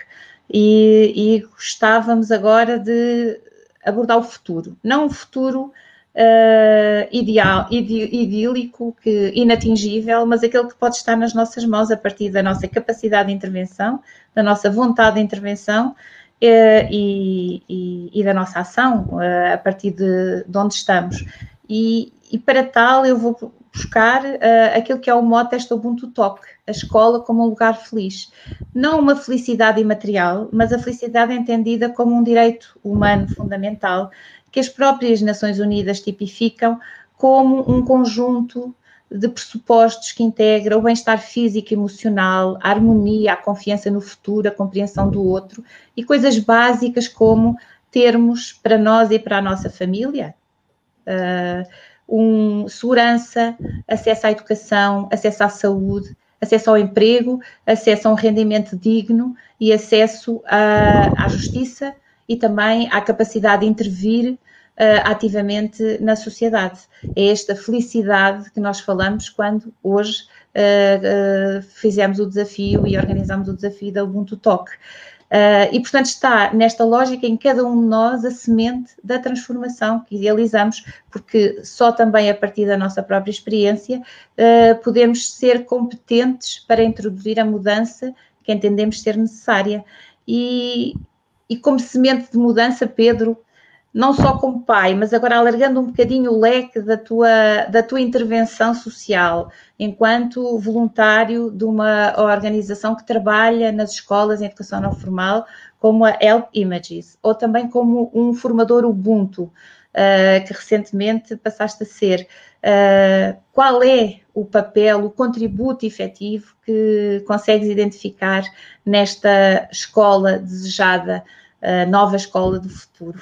e, e, gostávamos agora de abordar o futuro. Não o futuro uh, ideal, idílico, que, inatingível, mas aquele que pode estar nas nossas mãos a partir da nossa capacidade de intervenção, da nossa vontade de intervenção uh, e, e, e, da nossa ação a partir de, de onde estamos. E, e, para tal eu vou buscar uh, aquilo que é o mote desta Ubuntu Talk, a escola como um lugar feliz. Não uma felicidade imaterial, mas a felicidade entendida como um direito humano fundamental que as próprias Nações Unidas tipificam como um conjunto de pressupostos que integra o bem-estar físico e emocional, a harmonia, a confiança no futuro, a compreensão do outro e coisas básicas como termos para nós e para a nossa família uh, um, segurança, acesso à educação, acesso à saúde, acesso ao emprego, acesso a um rendimento digno e acesso à, à justiça e também à capacidade de intervir uh, ativamente na sociedade. É esta felicidade que nós falamos quando hoje uh, uh, fizemos o desafio e organizamos o desafio da Ubuntu Talk. Uh, e, portanto, está nesta lógica em cada um de nós a semente da transformação que idealizamos, porque só também a partir da nossa própria experiência uh, podemos ser competentes para introduzir a mudança que entendemos ser necessária. E, e como semente de mudança, Pedro, não só como pai, mas agora alargando um bocadinho o leque da tua, da tua intervenção social, enquanto voluntário de uma organização que trabalha nas escolas em educação não formal, como a Help Images, ou também como um formador Ubuntu. uh, que recentemente passaste a ser. Uh, qual é o papel, o contributo efetivo que consegues identificar nesta escola desejada, nova escola do futuro?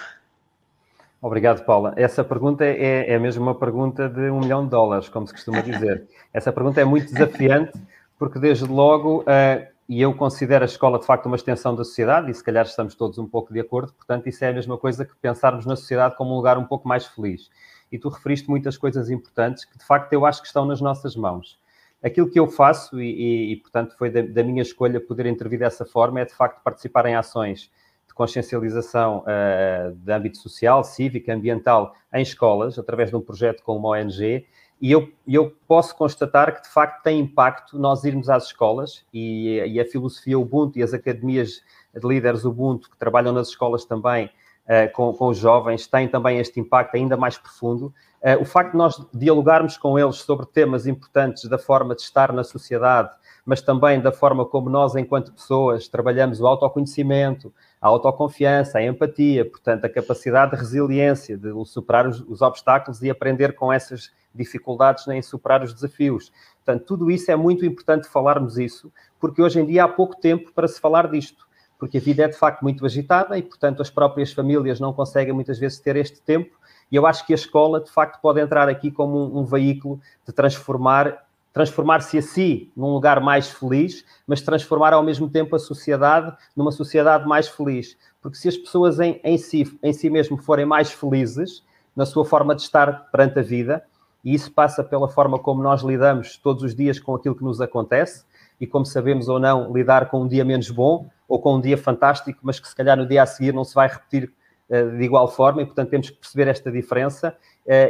Obrigado, Paula. Essa pergunta é, é mesmo uma pergunta de um milhão de dólares, como se costuma dizer. Essa pergunta é muito desafiante, porque desde logo, uh, e eu considero a escola de facto uma extensão da sociedade, e se calhar estamos todos um pouco de acordo, portanto, isso é a mesma coisa que pensarmos na sociedade como um lugar um pouco mais feliz. E tu referiste muitas coisas importantes que de facto eu acho que estão nas nossas mãos. Aquilo que eu faço, e, e, e portanto foi da, da minha escolha poder intervir dessa forma, é de facto participar em ações consciencialização uh, de âmbito social, cívico, ambiental em escolas, através de um projeto com uma ONG, e eu, eu posso constatar que, de facto, tem impacto nós irmos às escolas e, e a filosofia Ubuntu e as academias de líderes Ubuntu que trabalham nas escolas também uh, com, com os jovens têm também este impacto ainda mais profundo. Uh, o facto de nós dialogarmos com eles sobre temas importantes da forma de estar na sociedade, mas também da forma como nós, enquanto pessoas, trabalhamos o autoconhecimento, a autoconfiança, a empatia, portanto, a capacidade de resiliência, de superar os, os obstáculos e aprender com essas dificuldades em superar os desafios. Portanto, tudo isso é muito importante falarmos isso, porque hoje em dia há pouco tempo para se falar disto, porque a vida é de facto muito agitada e, portanto, as próprias famílias não conseguem muitas vezes ter este tempo. E eu acho que a escola, de facto, pode entrar aqui como um, um veículo de transformar transformar-se a si num lugar mais feliz, mas transformar ao mesmo tempo a sociedade numa sociedade mais feliz. Porque se as pessoas em, em, si, em si mesmo forem mais felizes na sua forma de estar perante a vida, e isso passa pela forma como nós lidamos todos os dias com aquilo que nos acontece, e como sabemos ou não lidar com um dia menos bom ou com um dia fantástico, mas que se calhar no dia a seguir não se vai repetir uh, de igual forma, e portanto temos que perceber esta diferença eh,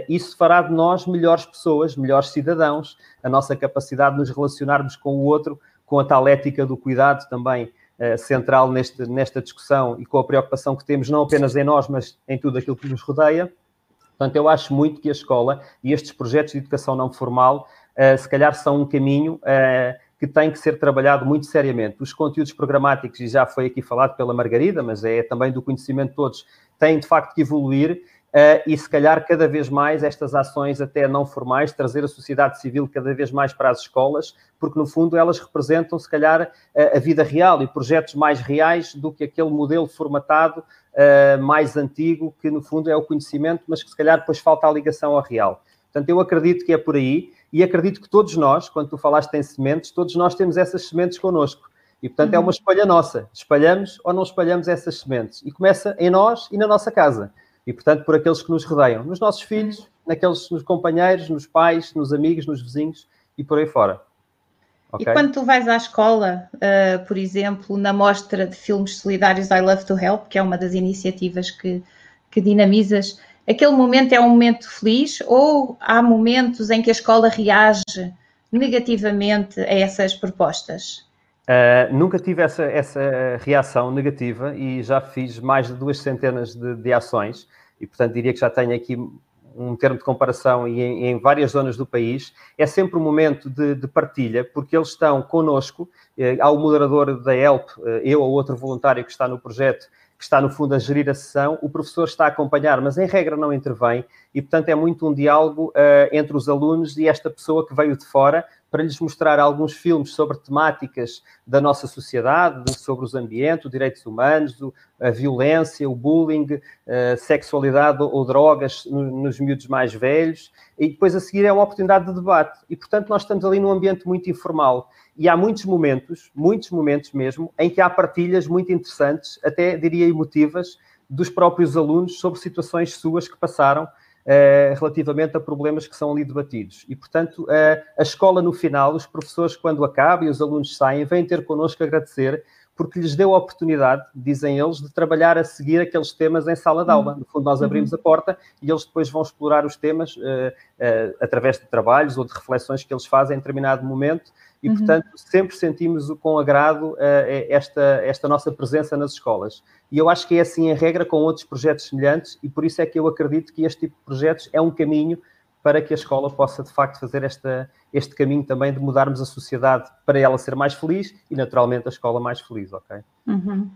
isso fará de nós melhores pessoas, melhores cidadãos, a nossa capacidade de nos relacionarmos com o outro, com a tal ética do cuidado também eh, central neste, nesta discussão e com a preocupação que temos não apenas em nós, mas em tudo aquilo que nos rodeia. Portanto, eu acho muito que a escola e estes projetos de educação não formal, uh, se calhar, são um caminho que tem que ser trabalhado muito seriamente. Os conteúdos programáticos, e já foi aqui falado pela Margarida, mas é também do conhecimento de todos, têm de facto que evoluir Uh, e se calhar cada vez mais estas ações até não formais, trazer a sociedade civil cada vez mais para as escolas, porque no fundo elas representam se calhar a, a vida real e projetos mais reais do que aquele modelo formatado uh, mais antigo, que no fundo é o conhecimento, mas que se calhar depois falta a ligação ao real. Portanto, eu acredito que é por aí e acredito que todos nós, quando tu falaste em sementes, todos nós temos essas sementes connosco. E, portanto, é uma escolha nossa. Espalhamos ou não espalhamos essas sementes. E começa em nós e na nossa casa e, portanto, por aqueles que nos rodeiam, nos nossos filhos, naqueles, nos companheiros, nos pais, nos amigos, nos vizinhos e por aí fora. Okay? E quando tu vais à escola, uh, por exemplo, na mostra de filmes solidários I Love to Help, que é uma das iniciativas que, que dinamizas, aquele momento é um momento feliz ou há momentos em que a escola reage negativamente a essas propostas? Uh, nunca tive essa, essa reação negativa e já fiz mais de duas centenas de, de ações e, portanto, diria que já tenho aqui um termo de comparação e em, em, várias zonas do país, é sempre um momento de, de partilha, porque eles estão connosco, eh, há o moderador da ELP, eh, eu ou outro voluntário que está no projeto, que está no fundo a gerir a sessão, o professor está a acompanhar, mas em regra não intervém, e portanto é muito um diálogo entre os alunos e esta pessoa que veio de fora, para lhes mostrar alguns filmes sobre temáticas da nossa sociedade, sobre os ambientes, os direitos humanos, a violência, o bullying, a sexualidade ou drogas nos miúdos mais velhos, e depois a seguir é uma oportunidade de debate. E, portanto, nós estamos ali num ambiente muito informal. E há muitos momentos, muitos momentos mesmo, em que há partilhas muito interessantes, até diria emotivas, dos próprios alunos sobre situações suas que passaram relativamente a problemas que são ali debatidos. E, portanto, uh, a escola, no final, os professores, quando acabam e os alunos saem, vêm ter connosco agradecer porque lhes deu a oportunidade, dizem eles, de trabalhar a seguir aqueles temas em sala de aula. Uhum. No fundo, nós abrimos uhum. a porta e eles depois vão explorar os temas uh, uh, através de trabalhos ou de reflexões que eles fazem em determinado momento e, uhum. portanto, sempre sentimos com agrado uh, esta, esta nossa presença nas escolas. E eu acho que é assim em regra com outros projetos semelhantes e por isso é que eu acredito que este tipo de projetos é um caminho para que a escola possa, de facto, fazer esta, este caminho também de mudarmos a sociedade para ela ser mais feliz e, naturalmente, a escola mais feliz, ok? Uhum.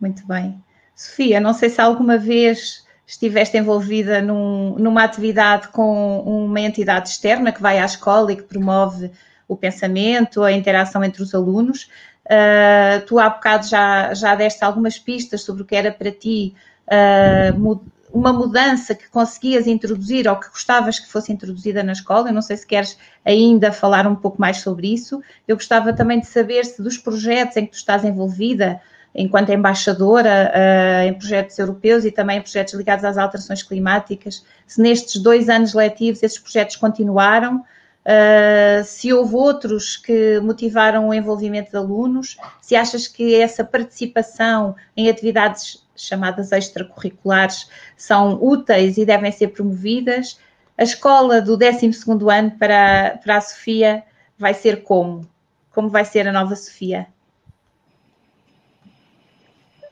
Muito bem. Sofia, não sei se alguma vez estiveste envolvida num, numa atividade com uma entidade externa que vai à escola e que promove o pensamento, a interação entre os alunos. Uh, tu há bocado já, já deste algumas pistas sobre o que era para ti uh, uma mudança que conseguias introduzir ou que gostavas que fosse introduzida na escola. Eu não sei se queres ainda falar um pouco mais sobre isso. Eu gostava também de saber se dos projetos em que tu estás envolvida, enquanto embaixadora uh, em projetos europeus e também em projetos ligados às alterações climáticas, se nestes dois anos letivos esses projetos continuaram, uh, se houve outros que motivaram o envolvimento de alunos, se achas que essa participação em atividades chamadas extracurriculares são úteis e devem ser promovidas. A escola do 12 ano para, para a Sofia vai ser como? Como vai ser a nova Sofia?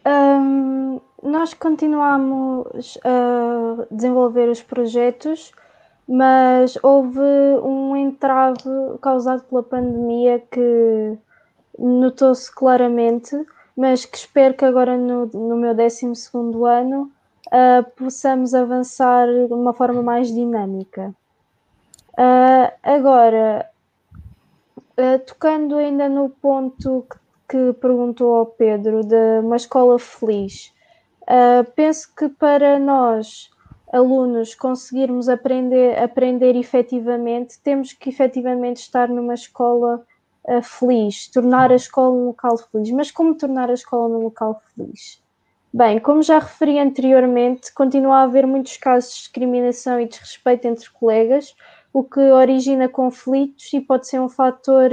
Um, nós continuamos a desenvolver os projetos, mas houve um entrave causado pela pandemia que notou-se claramente, mas que espero que agora no, no meu 12 ano uh, possamos avançar de uma forma mais dinâmica. Uh, agora, uh, tocando ainda no ponto que que perguntou ao Pedro de uma escola feliz. Penso que para nós, alunos, conseguirmos aprender, aprender efetivamente, temos que efetivamente estar numa escola uh, feliz, tornar a escola um local feliz. Mas como tornar a escola um local feliz? Bem, como já referi anteriormente, continua a haver muitos casos de discriminação e desrespeito entre colegas, o que origina conflitos e pode ser um fator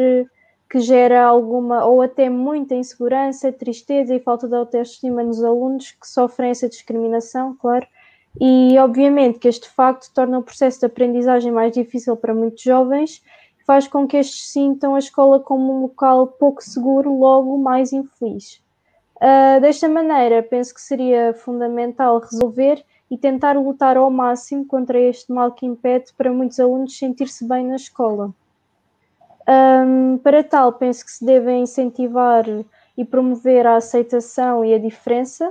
que gera alguma ou até muita insegurança, tristeza e falta de autoestima nos alunos que sofrem essa discriminação, claro. E obviamente que este facto torna o processo de aprendizagem mais difícil para muitos jovens, faz com que estes sintam a escola como um local pouco seguro, logo mais infeliz. Uh, desta maneira, penso que seria fundamental resolver e tentar lutar ao máximo contra este mal que impede para muitos alunos sentir-se bem na escola. Um, para tal, penso que se deve incentivar e promover a aceitação e a diferença.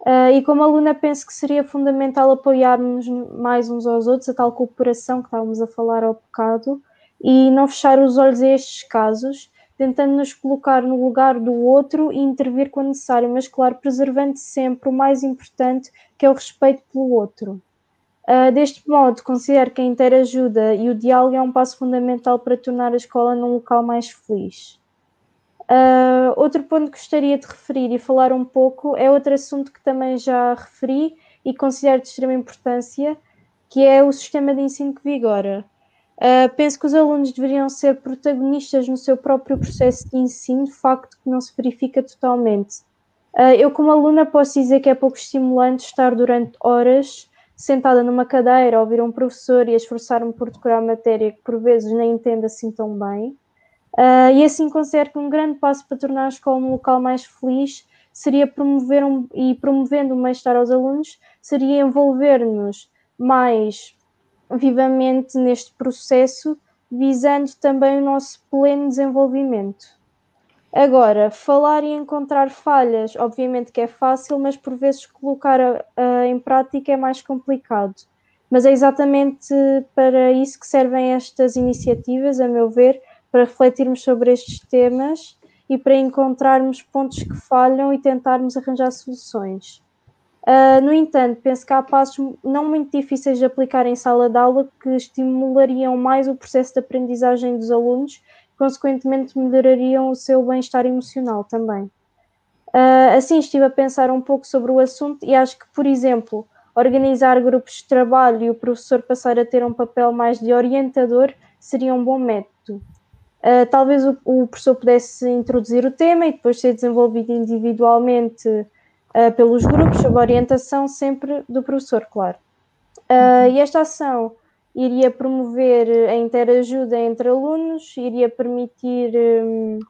Uh, e como aluna, penso que seria fundamental apoiarmos mais uns aos outros, a tal cooperação que estávamos a falar ao bocado, e não fechar os olhos a estes casos, tentando nos colocar no lugar do outro e intervir quando necessário, mas, claro, preservando sempre o mais importante, que é o respeito pelo outro. Uh, deste modo, considero que a interajuda e o diálogo é um passo fundamental para tornar a escola num local mais feliz. Uh, outro ponto que gostaria de referir e falar um pouco é outro assunto que também já referi e considero de extrema importância, que é o sistema de ensino que vigora. Uh, penso que os alunos deveriam ser protagonistas no seu próprio processo de ensino, facto que não se verifica totalmente. Uh, eu, como aluna, posso dizer que é pouco estimulante estar durante horas sentada numa cadeira a ouvir um professor e a esforçar-me por decorar matéria que por vezes nem entendo assim tão bem. Uh, e assim considero que um grande passo para tornar a escola um local mais feliz seria promover um, e promovendo o bem-estar aos alunos, seria envolver-nos mais vivamente neste processo, visando também o nosso pleno desenvolvimento. Agora, falar e encontrar falhas, obviamente que é fácil, mas por vezes colocar a, a, em prática é mais complicado. Mas é exatamente para isso que servem estas iniciativas, a meu ver, para refletirmos sobre estes temas e para encontrarmos pontos que falham e tentarmos arranjar soluções. Uh, no entanto, penso que há passos não muito difíceis de aplicar em sala de aula que estimulariam mais o processo de aprendizagem dos alunos consequentemente melhorariam o seu bem-estar emocional também. Uh, assim, estive a pensar um pouco sobre o assunto e acho que, por exemplo, organizar grupos de trabalho e o professor passar a ter um papel mais de orientador seria um bom método. Uh, talvez o, o, professor pudesse introduzir o tema e depois ser desenvolvido individualmente uh, pelos grupos, sob orientação sempre do professor, claro. Uh, e esta ação iria promover a interajuda entre alunos, iria permitir um,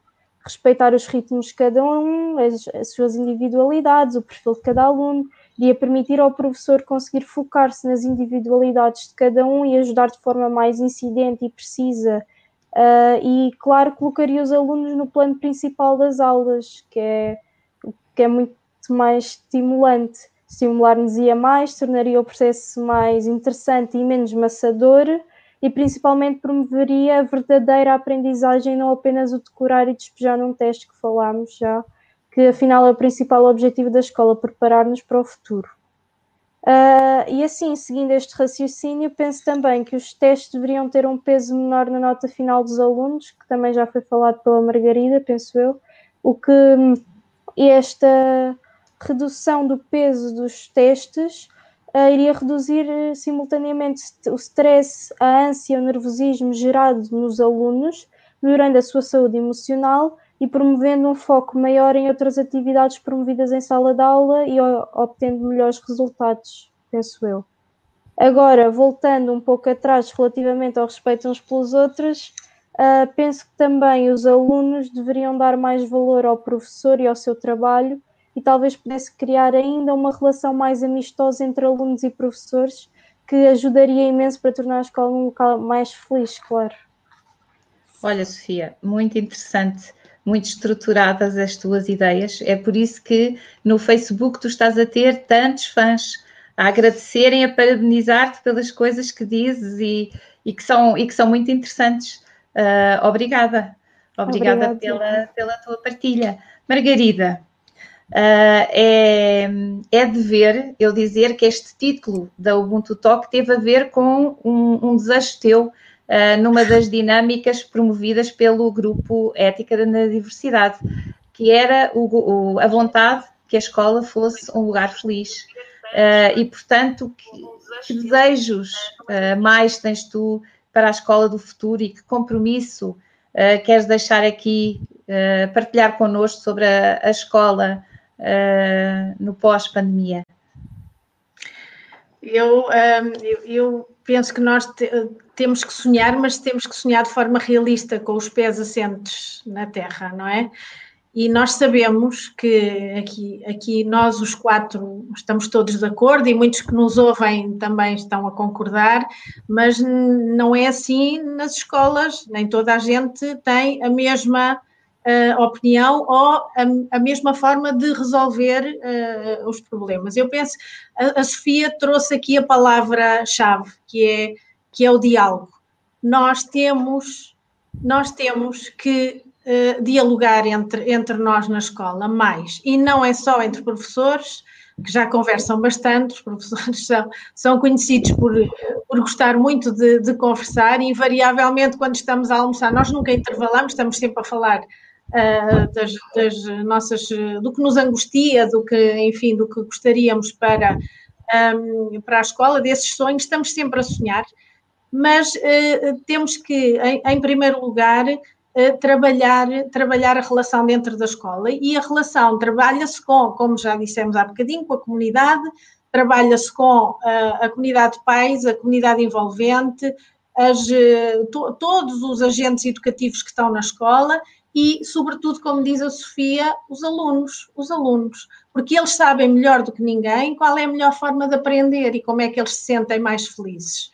respeitar os ritmos de cada um, as, as, suas individualidades, o perfil de cada aluno, iria permitir ao professor conseguir focar-se nas individualidades de cada um e ajudar de forma mais incidente e precisa. Uh, e, claro, colocaria os alunos no plano principal das aulas, que é, que é muito mais estimulante estimular-nos-ia mais, tornaria o processo mais interessante e menos maçador e principalmente promoveria a verdadeira aprendizagem, não apenas o decorar e despejar num teste que falámos já, que afinal é o principal objetivo da escola, preparar-nos para o futuro. Uh, e assim, seguindo este raciocínio, penso também que os testes deveriam ter um peso menor na nota final dos alunos, que também já foi falado pela Margarida, penso eu, o que esta redução do peso dos testes uh, iria reduzir uh, simultaneamente o stress, a ânsia, o nervosismo gerado nos alunos, melhorando a sua saúde emocional e promovendo um foco maior em outras atividades promovidas em sala de aula e obtendo melhores resultados, penso eu. Agora, voltando um pouco atrás relativamente ao respeito uns pelos outros, uh, penso que também os alunos deveriam dar mais valor ao professor e ao seu trabalho e talvez pudesse criar ainda uma relação mais amistosa entre alunos e professores que ajudaria imenso para tornar a escola um local mais feliz, claro. Olha, Sofia, muito interessante, muito estruturadas as tuas ideias. É por isso que no Facebook tu estás a ter tantos fãs a agradecerem, a parabenizar-te pelas coisas que dizes e, e, que, são, e que são muito interessantes. Uh, obrigada. Obrigada, pela, pela tua partilha. Margarida, Uh, é, é dever eu dizer que este título da Ubuntu Talk teve a ver com um, um desejo teu uh, numa das dinâmicas promovidas pelo grupo Ética da Diversidade, que era o, o, a vontade que a escola fosse um lugar feliz. Uh, e, portanto, que, que desejos mais tens tu para a escola do futuro e que compromisso queres deixar aqui, partilhar connosco sobre a, a escola no pós-pandemia? Eu, eu, eu, penso que nós te, temos que sonhar, mas temos que sonhar de forma realista, com os pés assentes na terra, não é? E nós sabemos que aqui, aqui nós, os quatro, estamos todos de acordo e muitos que nos ouvem também estão a concordar, mas não é assim nas escolas, nem toda a gente tem a mesma uh, opinião ou a, a, mesma forma de resolver uh, os problemas. Eu penso, a, a Sofia trouxe aqui a palavra-chave, que é, que é o diálogo. Nós temos, nós temos que uh, dialogar entre, entre nós na escola mais, e não é só entre professores, que já conversam bastante, os professores são, são conhecidos por, por gostar muito de, de, conversar e invariavelmente quando estamos a almoçar, nós nunca intervalamos, estamos sempre a falar uh, das, das, nossas, do que nos angustia, do que, enfim, do que gostaríamos para, um, para a escola, desses sonhos, estamos sempre a sonhar, mas uh, temos que, em, em primeiro lugar, uh, trabalhar, trabalhar a relação dentro da escola. E a relação trabalha-se com, como já dissemos há bocadinho, com a comunidade, trabalha-se com a comunidade de pais, a comunidade envolvente, as, to, todos os agentes educativos que estão na escola e, sobretudo, como diz a Sofia, os alunos, os alunos, porque eles sabem melhor do que ninguém qual é a melhor forma de aprender e como é que eles se sentem mais felizes.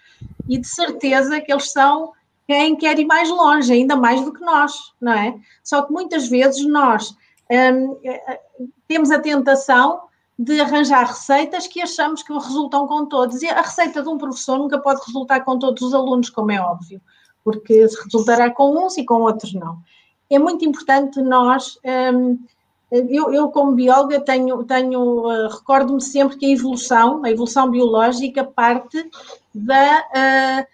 E de certeza que eles são quem quer ir mais longe, ainda mais do que nós, não é? Só que muitas vezes nós hum, temos a tentação de arranjar receitas que achamos que resultam com todos. E a receita de um professor nunca pode resultar com todos os alunos, como é óbvio, porque resultará com uns e com outros não é muito importante nós. Um, eu, eu, como bióloga, tenho, tenho uh, recordo-me sempre que a evolução, a evolução biológica, parte da, uh,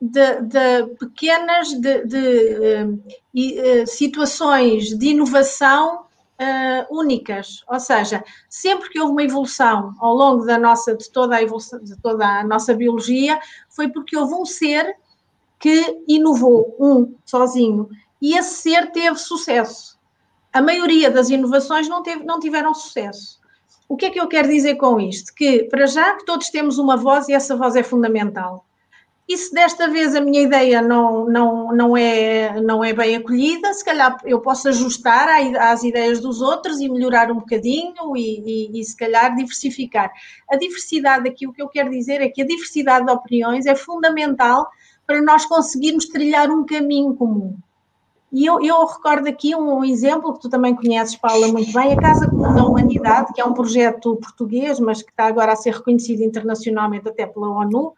de, de, pequenas de, de uh, situações de inovação únicas. Ou seja, sempre que houve uma evolução ao longo da nossa, de toda a evolução, de toda a nossa biologia, foi porque houve um ser que inovou, um sozinho e esse ser teve sucesso. A maioria das inovações não, teve, não tiveram sucesso. O que é que eu quero dizer com isto? Que, para já, que todos temos uma voz e essa voz é fundamental. E se desta vez a minha ideia não, não, não, é, não é bem acolhida, se calhar eu posso ajustar às ideias dos outros e melhorar um bocadinho e, e, e, se calhar diversificar. A diversidade aqui, o que eu quero dizer é que a diversidade de opiniões é fundamental para nós conseguirmos trilhar um caminho comum E eu, eu, recordo aqui um exemplo que tu também conheces, Paula, muito bem, a Casa Comum da Humanidade, que é um projeto português, mas que está agora a ser reconhecido internacionalmente até pela ONU.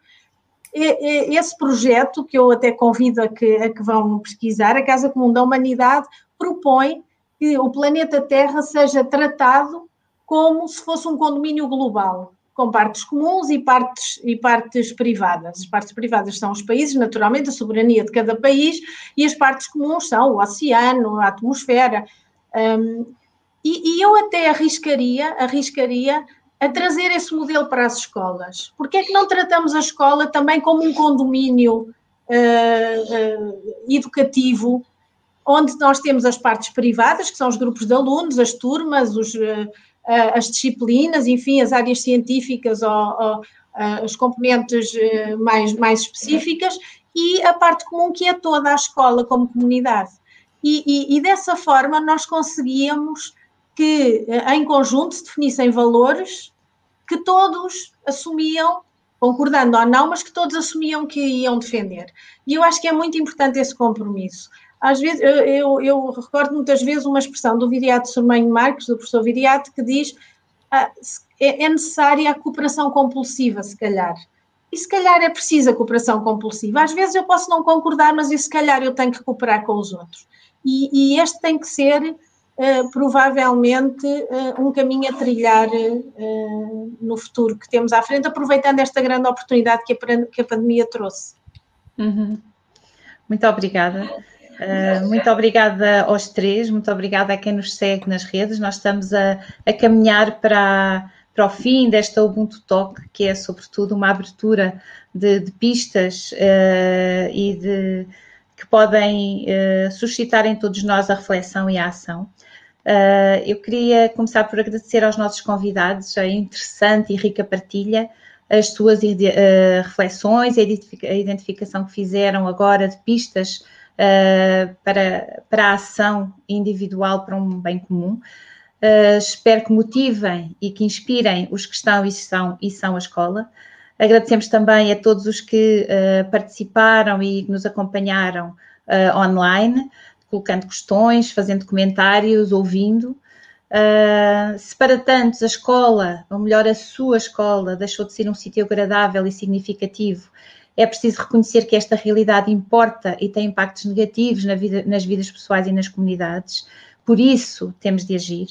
E, esse projeto, que eu até convido a que, a que vão pesquisar, a Casa Comum da Humanidade, propõe que o planeta Terra seja tratado como se fosse um condomínio global com partes comuns e partes, e partes privadas. As partes privadas são os países, naturalmente, a soberania de cada país, e as partes comuns são o oceano, a atmosfera. Um, e, e, eu até arriscaria, arriscaria a trazer esse modelo para as escolas. Porque é que não tratamos a escola também como um condomínio uh, uh, educativo, onde nós temos as partes privadas, que são os grupos de alunos, as turmas, os, uh, as disciplinas, enfim, as áreas científicas ou, ou as componentes eh, mais, mais específicas e a parte comum que é toda a escola como comunidade. E, e, e dessa forma nós conseguíamos que eh, em conjunto se definissem valores que todos assumiam, concordando ou não, mas que todos assumiam que iam defender. E eu acho que é muito importante esse compromisso às vezes, eu, eu, eu, recordo muitas vezes uma expressão do Viriato Sormanho Marques, do professor Viriato, que diz ah, é, é necessária a cooperação compulsiva, se calhar. E se calhar é precisa a cooperação compulsiva. Às vezes eu posso não concordar, mas e se calhar eu tenho que cooperar com os outros. E, e este tem que ser uh, provavelmente uh, um caminho a trilhar uh, no futuro que temos à frente, aproveitando esta grande oportunidade que a, que a pandemia trouxe. Uhum. Muito obrigada. Uh, muito obrigada aos três, muito obrigada a quem nos segue nas redes. Nós estamos a, a caminhar para, para o fim desta Ubuntu Talk, que é sobretudo uma abertura de, de pistas uh, e de, que podem uh, suscitar em todos nós a reflexão e a ação. eu queria começar por agradecer aos nossos convidados a interessante e rica partilha, as suas reflexões, a identificação que fizeram agora de pistas uh, para, para a ação individual para um bem comum. Uh, espero que motivem e que inspirem os que estão e são, e são a escola. Agradecemos também a todos os que uh, participaram e nos acompanharam online, colocando questões, fazendo comentários, ouvindo. Uh, se para tantos a escola, ou melhor, a sua escola, deixou de ser um sítio agradável e significativo é preciso reconhecer que esta realidade importa e tem impactos negativos na vida, nas vidas pessoais e nas comunidades. Por isso, temos de agir.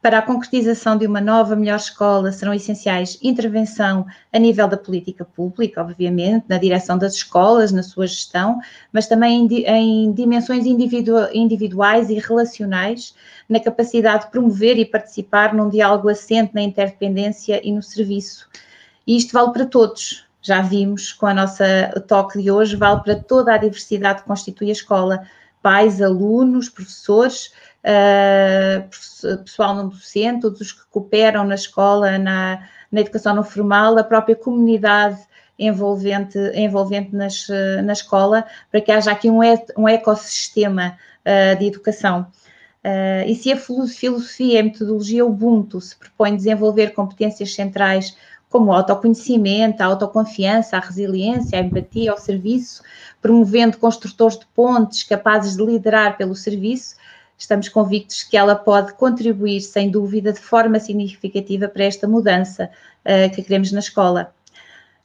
Para a concretização de uma nova, melhor escola, serão essenciais intervenção a nível da política pública, obviamente, na direção das escolas, na sua gestão, mas também em, em dimensões individu individuais e relacionais, na capacidade de promover e participar num diálogo assente na interdependência e no serviço. E isto vale para todos, já vimos com a nossa toque de hoje, vale para toda a diversidade que constitui a escola, pais, alunos, professores, uh, pessoal não docente, todos os que cooperam na escola, na, na educação não formal, a própria comunidade envolvente, envolvente nas, na escola, para que haja aqui um, um ecossistema uh, de educação. Uh, e se a filosofia e a metodologia Ubuntu se propõe desenvolver competências centrais como o autoconhecimento, a autoconfiança, a resiliência, a empatia, o serviço, promovendo construtores de pontes capazes de liderar pelo serviço, estamos convictos que ela pode contribuir, sem dúvida, de forma significativa para esta mudança uh, que queremos na escola.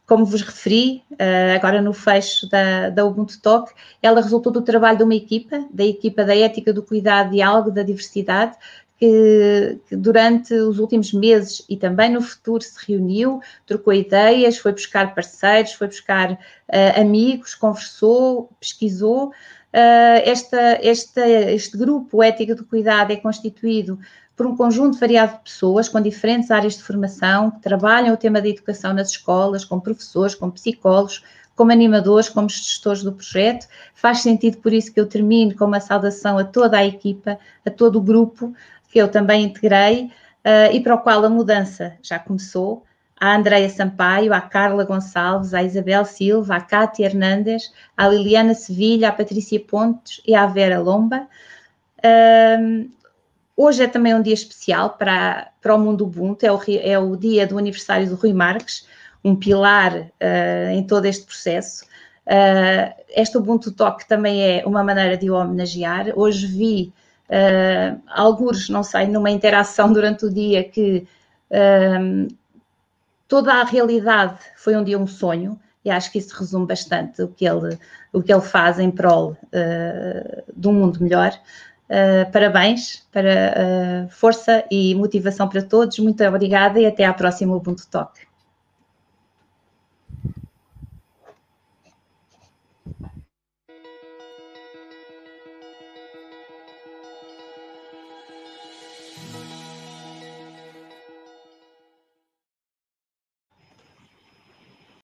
Como vos referi, uh, agora no fecho da, da Ubuntu Talk, ela resultou do trabalho de uma equipa, da equipa da ética do cuidado, diálogo, da diversidade, que, que, durante os últimos meses e também no futuro se reuniu, trocou ideias, foi buscar parceiros, foi buscar uh, amigos, conversou, pesquisou. Uh, esta, esta, este grupo Ética do Cuidado é constituído por um conjunto variado de pessoas com diferentes áreas de formação que trabalham o tema da educação nas escolas, com professores, com psicólogos, como animadores, como gestores do projeto. Faz sentido por isso que eu termino com uma saudação a toda a equipa, a todo o grupo, que eu também integrei uh, e para o qual a mudança já começou. A Andreia Sampaio, a Carla Gonçalves, a Isabel Silva, a Cátia Hernandes, a Liliana Sevilha, a Patrícia Pontes e a Vera Lomba. Uh, hoje é também um dia especial para, para o mundo Ubuntu, é o, é o dia do aniversário do Rui Marques, um pilar uh, em todo este processo. Uh, este Ubuntu Talk também é uma maneira de o homenagear. Hoje vi uh, alguns, não sei, numa interação durante o dia que uh, toda a realidade foi um dia um sonho e acho que isso resume bastante o que ele, o que ele faz em prol uh, de um mundo melhor. Uh, parabéns, para uh, força e motivação para todos. Muito obrigada e até à próxima Ubuntu Talk.